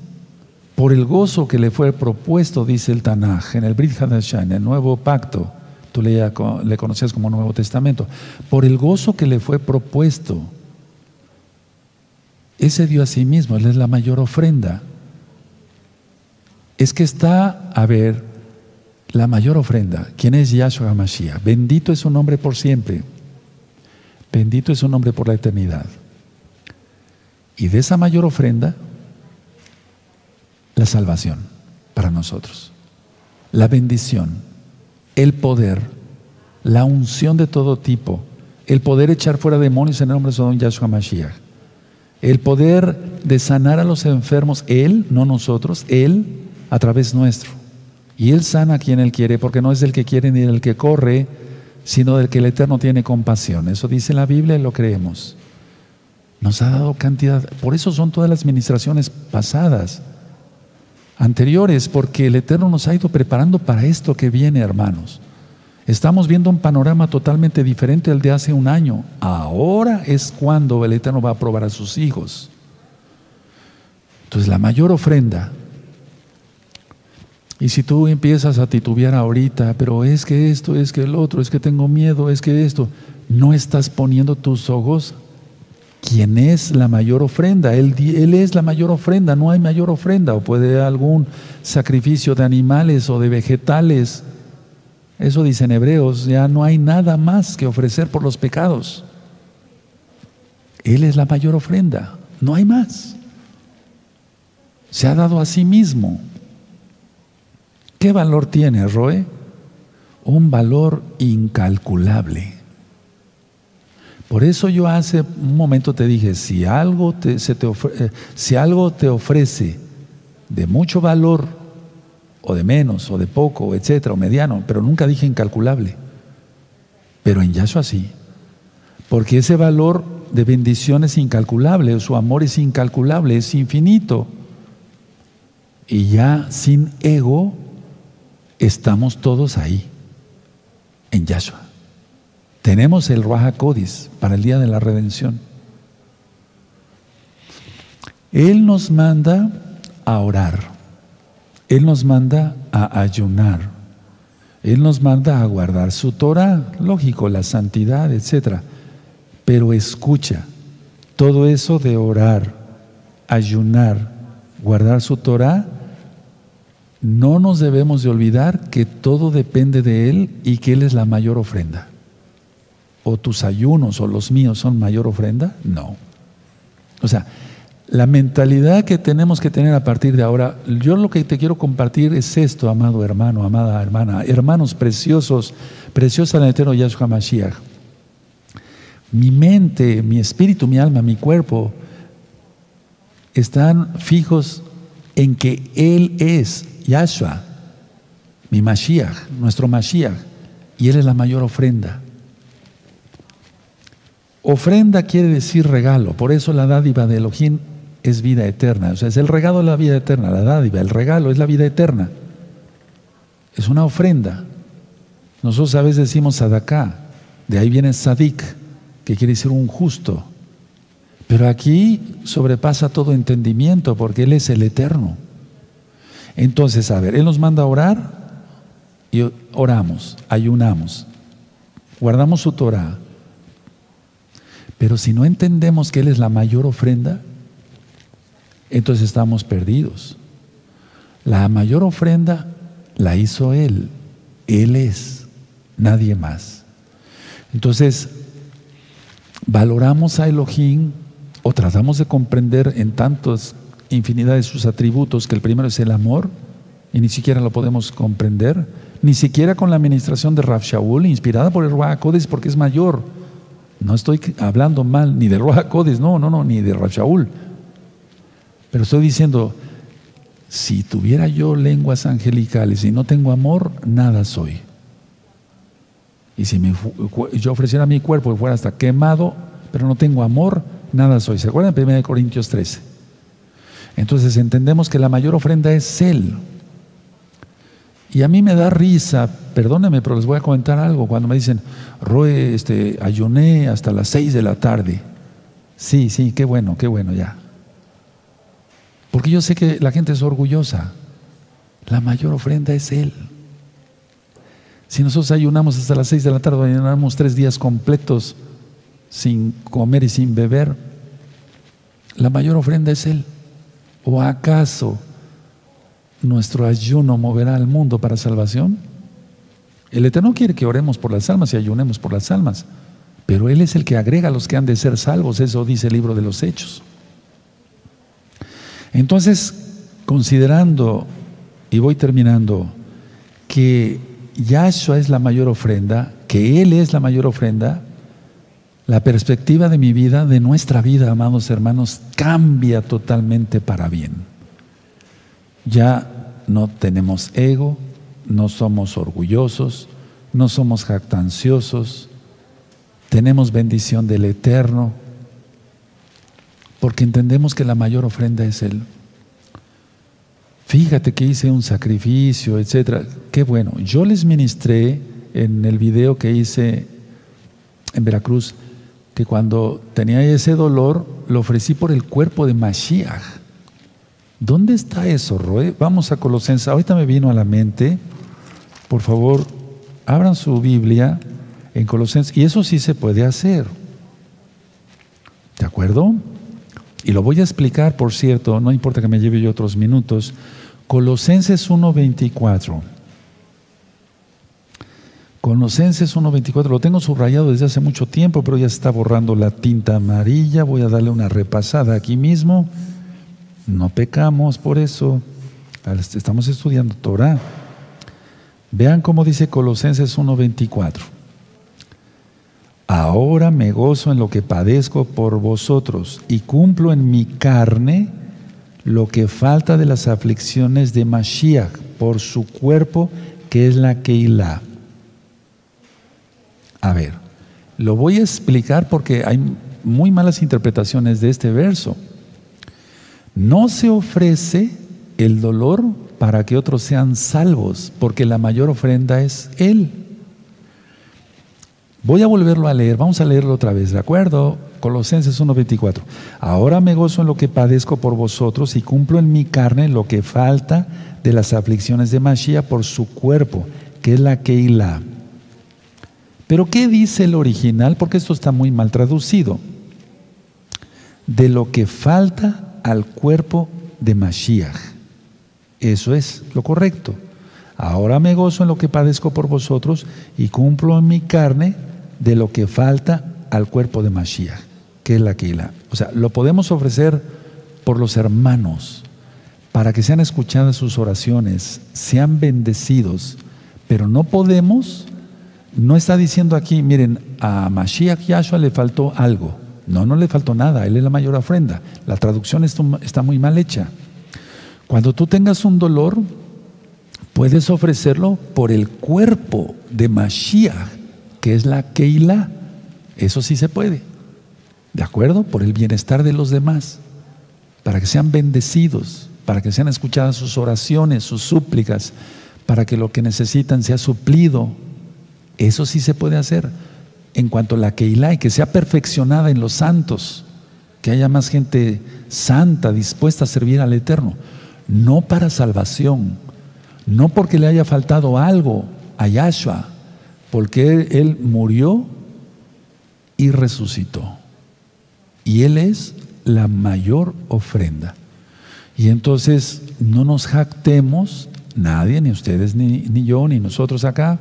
por el gozo que le fue propuesto, dice el Tanaj, en el Brit Hadashah, en el Nuevo Pacto, tú le, conocías como Nuevo Testamento, por el gozo que le fue propuesto, ese dio a sí mismo, él es la mayor ofrenda. Es que está, a ver, la mayor ofrenda. ¿Quién es Yahshua HaMashiach? Bendito es su nombre por siempre. Bendito es su nombre por la eternidad. Y de esa mayor ofrenda, la salvación para nosotros, la bendición, el poder, la unción de todo tipo, el poder echar fuera demonios en el nombre de don Yahshua Mashiach, el poder de sanar a los enfermos, Él, no nosotros, Él a través nuestro. Y Él sana a quien Él quiere, porque no es del que quiere ni del que corre, sino del que el Eterno tiene compasión. Eso dice la Biblia y lo creemos. Nos ha dado cantidad, por eso son todas las ministraciones pasadas anteriores, porque el Eterno nos ha ido preparando para esto que viene, hermanos. Estamos viendo un panorama totalmente diferente al de hace un año. Ahora es cuando el Eterno va a probar a sus hijos. Entonces, la mayor ofrenda. Y si tú empiezas a titubear ahorita, pero es que esto, es que el otro, es que tengo miedo, es que esto, no estás poniendo tus ojos ¿Quién es la mayor ofrenda? Él, él, es la mayor ofrenda, no hay mayor ofrenda. O puede algún sacrificio de animales o de vegetales. Eso dicen hebreos, ya no hay nada más que ofrecer por los pecados. Él es la mayor ofrenda, no hay más. Se ha dado a sí mismo. ¿Qué valor tiene, Roe? Un valor incalculable. Por eso yo hace un momento te dije, si algo te, se te eh, si algo te ofrece de mucho valor, o de menos, o de poco, etcétera, o mediano, pero nunca dije incalculable. Pero en Yahshua sí. Porque ese valor de bendición es incalculable, su amor es incalculable, es infinito. Y ya sin ego estamos todos ahí, en Yahshua. Tenemos el Raja Codis para el día de la redención. Él nos manda a orar. Él nos manda a ayunar. Él nos manda a guardar su Torah, lógico, la santidad, etc. Pero escucha, todo eso de orar, ayunar, guardar su Torah, no nos debemos de olvidar que todo depende de Él y que Él es la mayor ofrenda o tus ayunos o los míos son mayor ofrenda? No. O sea, La mentalidad que tenemos que tener a partir de ahora, yo lo que te quiero compartir es esto, amado hermano, amada hermana, hermanos preciosos, preciosa el eterno Yahshua Mashiach. Mi mente, mi espíritu, mi alma, mi cuerpo están fijos en que Él es Yahshua, mi Mashiach, nuestro Mashiach, y Él es la mayor ofrenda. Ofrenda quiere decir regalo, por eso la dádiva de Elohim es vida eterna. O sea, es el regalo de la vida eterna, la dádiva, el regalo es la vida eterna. Es una ofrenda. Nosotros a veces decimos sadaká, de ahí viene sadik, que quiere decir un justo. Pero aquí sobrepasa todo entendimiento porque Él es el eterno. Entonces, a ver, Él nos manda a orar y oramos, ayunamos, guardamos su Torah. Pero si no entendemos que Él es la mayor ofrenda, entonces estamos perdidos. La mayor ofrenda la hizo Él. Él es, nadie más. Entonces, valoramos a Elohim o tratamos de comprender en tantas infinidad de sus atributos, que el primero es el amor, y ni siquiera lo podemos comprender, ni siquiera con la administración de Rav Shaul, inspirada por el Ruach porque es mayor. No estoy hablando mal ni de Ruach no, no, no, ni de Rav Shaul. Pero estoy diciendo, si tuviera yo lenguas angelicales y no tengo amor, nada soy. Y si yo ofreciera mi cuerpo y fuera hasta quemado, pero no tengo amor, nada soy. ¿Se acuerdan? 1 Corintios 13. Entonces entendemos que la mayor ofrenda es Él. Y a mí me da risa, perdónenme, pero les voy a comentar algo. Cuando me dicen, Roe, este, ayuné hasta las 6 de la tarde. Sí, sí, qué bueno, qué bueno, ya. Porque yo sé que la gente es orgullosa. La mayor ofrenda es Él. Si nosotros ayunamos hasta las seis de la tarde, ayunamos tres días completos sin comer y sin beber, la mayor ofrenda es Él. ¿O acaso nuestro ayuno moverá al mundo para salvación? El Eterno quiere que oremos por las almas y ayunemos por las almas, pero Él es el que agrega a los que han de ser salvos, eso dice el libro de los Hechos. Entonces, considerando, y voy terminando, que Yahshua es la mayor ofrenda, que Él es la mayor ofrenda, la perspectiva de mi vida, de nuestra vida, amados hermanos, cambia totalmente para bien. Ya no tenemos ego, no somos orgullosos, no somos jactanciosos, tenemos bendición del Eterno, porque entendemos que la mayor ofrenda es Él. Fíjate que hice un sacrificio, etcétera. Qué bueno. Yo les ministré en el video que hice en Veracruz que cuando tenía ese dolor lo ofrecí por el cuerpo de Mashiach. ¿Dónde está eso, Roe? Vamos a Colosenses. Ahorita me vino a la mente. Por favor, abran su Biblia en Colosenses. Y eso sí se puede hacer. ¿De acuerdo? Y lo voy a explicar, por cierto, no importa que me lleve yo otros minutos. Colosenses 1.24. Colosenses 1.24, lo tengo subrayado desde hace mucho tiempo, pero ya está borrando la tinta amarilla. Voy a darle una repasada aquí mismo. No pecamos por eso. Estamos estudiando Torah. Vean cómo dice Colosenses 1.24. Ahora me gozo en lo que padezco por vosotros y cumplo en mi carne lo que falta de las aflicciones de Mashiach por su cuerpo, que es la Keilah. A ver, lo voy a explicar porque hay muy malas interpretaciones de este verso. No se ofrece el dolor para que otros sean salvos, porque la mayor ofrenda es Él. Voy a volverlo a leer, vamos a leerlo otra vez, ¿de acuerdo? Colosenses 1:24. Ahora me gozo en lo que padezco por vosotros y cumplo en mi carne lo que falta de las aflicciones de Mashiach por su cuerpo, que es la Keilah. Pero ¿qué dice el original? Porque esto está muy mal traducido. De lo que falta al cuerpo de Mashiach. Eso es lo correcto. Ahora me gozo en lo que padezco por vosotros y cumplo en mi carne de lo que falta al cuerpo de Mashiach, que es la. O sea, lo podemos ofrecer por los hermanos, para que sean escuchadas sus oraciones, sean bendecidos, pero no podemos, no está diciendo aquí, miren, a Mashiach Yahshua le faltó algo. No, no le faltó nada, él es la mayor ofrenda. La traducción está muy mal hecha. Cuando tú tengas un dolor, puedes ofrecerlo por el cuerpo de Mashiach, que es la Keilah. Eso sí se puede. ¿De acuerdo? Por el bienestar de los demás, para que sean bendecidos, para que sean escuchadas sus oraciones, sus súplicas, para que lo que necesitan sea suplido. Eso sí se puede hacer. En cuanto a la Keilah y que sea perfeccionada en los santos, que haya más gente santa dispuesta a servir al Eterno, no para salvación, no porque le haya faltado algo a Yahshua, porque él, murió y resucitó. Y Él es la mayor ofrenda. Y entonces no nos jactemos, nadie, ni ustedes, ni, ni yo, ni nosotros acá,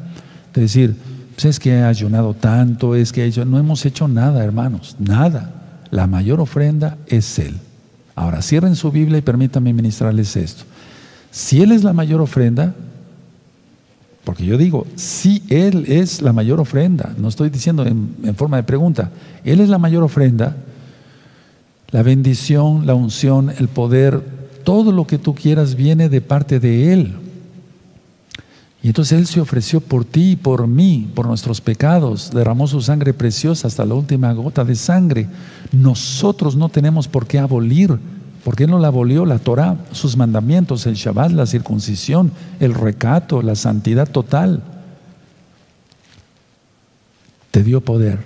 de decir, pues es que he ayunado tanto, es que no hemos hecho nada, hermanos, nada. La mayor ofrenda es Él. Ahora, cierren su Biblia y permítanme ministrarles esto. Si Él es la mayor ofrenda, porque yo digo, si Él es la mayor ofrenda, no estoy diciendo en, forma de pregunta, Él es la mayor ofrenda, la bendición, la unción, el poder, todo lo que tú quieras viene de parte de Él. Y entonces Él se ofreció por ti y por mí, por nuestros pecados, derramó su sangre preciosa hasta la última gota de sangre. Nosotros no tenemos por qué abolir ¿Por qué no la abolió la Torah, sus mandamientos, el Shabbat, la circuncisión, el recato, la santidad total? Te dio poder.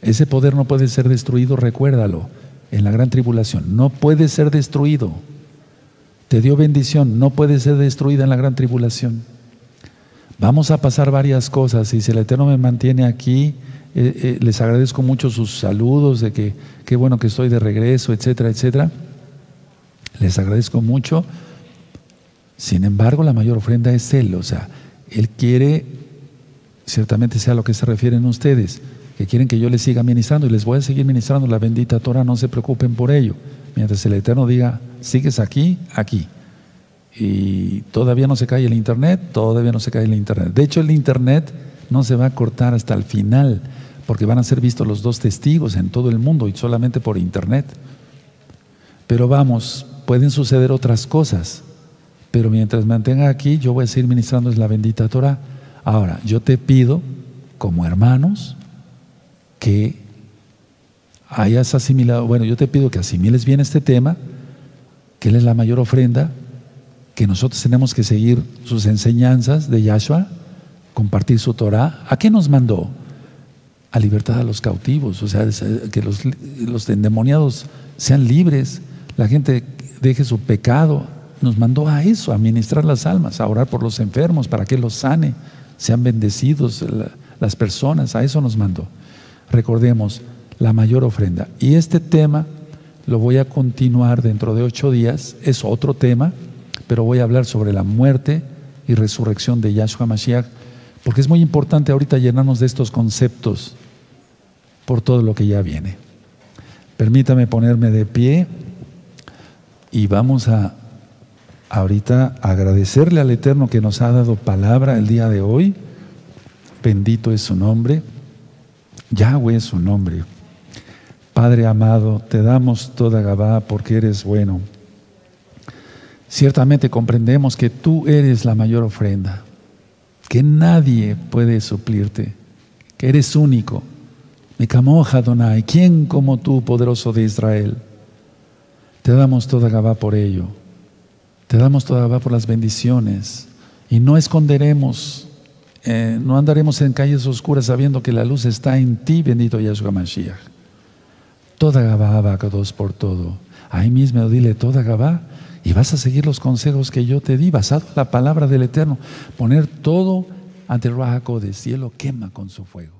Ese poder no puede ser destruido, recuérdalo, en la gran tribulación. No puede ser destruido. Te dio bendición, no puede ser destruida en la gran tribulación. Vamos a pasar varias cosas y si el Eterno me mantiene aquí, eh, eh, les agradezco mucho sus saludos de que qué bueno que estoy de regreso, etcétera, etcétera. Les agradezco mucho. Sin embargo, la mayor ofrenda es Él. O sea, Él quiere, ciertamente sea a lo que se refieren ustedes, que quieren que yo les siga ministrando y les voy a seguir ministrando la bendita Torah, no se preocupen por ello. Mientras el Eterno diga, sigues aquí, aquí. Y todavía no se cae el Internet, todavía no se cae el Internet. De hecho, el Internet no se va a cortar hasta el final, porque van a ser vistos los dos testigos en todo el mundo y solamente por Internet. Pero vamos, pueden suceder otras cosas, pero mientras mantenga aquí, yo voy a seguir ministrando la bendita Torah. Ahora, yo te pido, como hermanos, que hayas asimilado, bueno, yo te pido que asimiles bien este tema, que Él es la mayor ofrenda, que nosotros tenemos que seguir sus enseñanzas de Yahshua, compartir su Torah. ¿A qué nos mandó? A libertad a los cautivos, o sea, que los, los endemoniados sean libres, la gente deje su pecado. Nos mandó a eso, a ministrar las almas, a orar por los enfermos, para que los sane, sean bendecidos las personas, a eso nos mandó. Recordemos, la mayor ofrenda. Y este tema lo voy a continuar dentro de ocho días, es otro tema, pero voy a hablar sobre la muerte y resurrección de Yahshua Mashiach, porque es muy importante ahorita llenarnos de estos conceptos por todo lo que ya viene. Permítame ponerme de pie. Y vamos a ahorita agradecerle al Eterno que nos ha dado palabra el día de hoy. Bendito es su nombre. Yahweh es su nombre. Padre amado, te damos toda Gabá porque eres bueno. Ciertamente comprendemos que tú eres la mayor ofrenda, que nadie puede suplirte, que eres único. Me camoja, Donai, ¿quién como tú, poderoso de Israel? Te damos toda Gabá por ello. Te damos toda Gabá por las bendiciones. Y no esconderemos, eh, no andaremos en calles oscuras sabiendo que la luz está en ti, bendito Yahshua Mashiach. Toda Gabá, dos por todo. Ahí mismo dile toda Gabá y vas a seguir los consejos que yo te di, basado en la palabra del Eterno. Poner todo ante el Rajaco de cielo, quema con su fuego.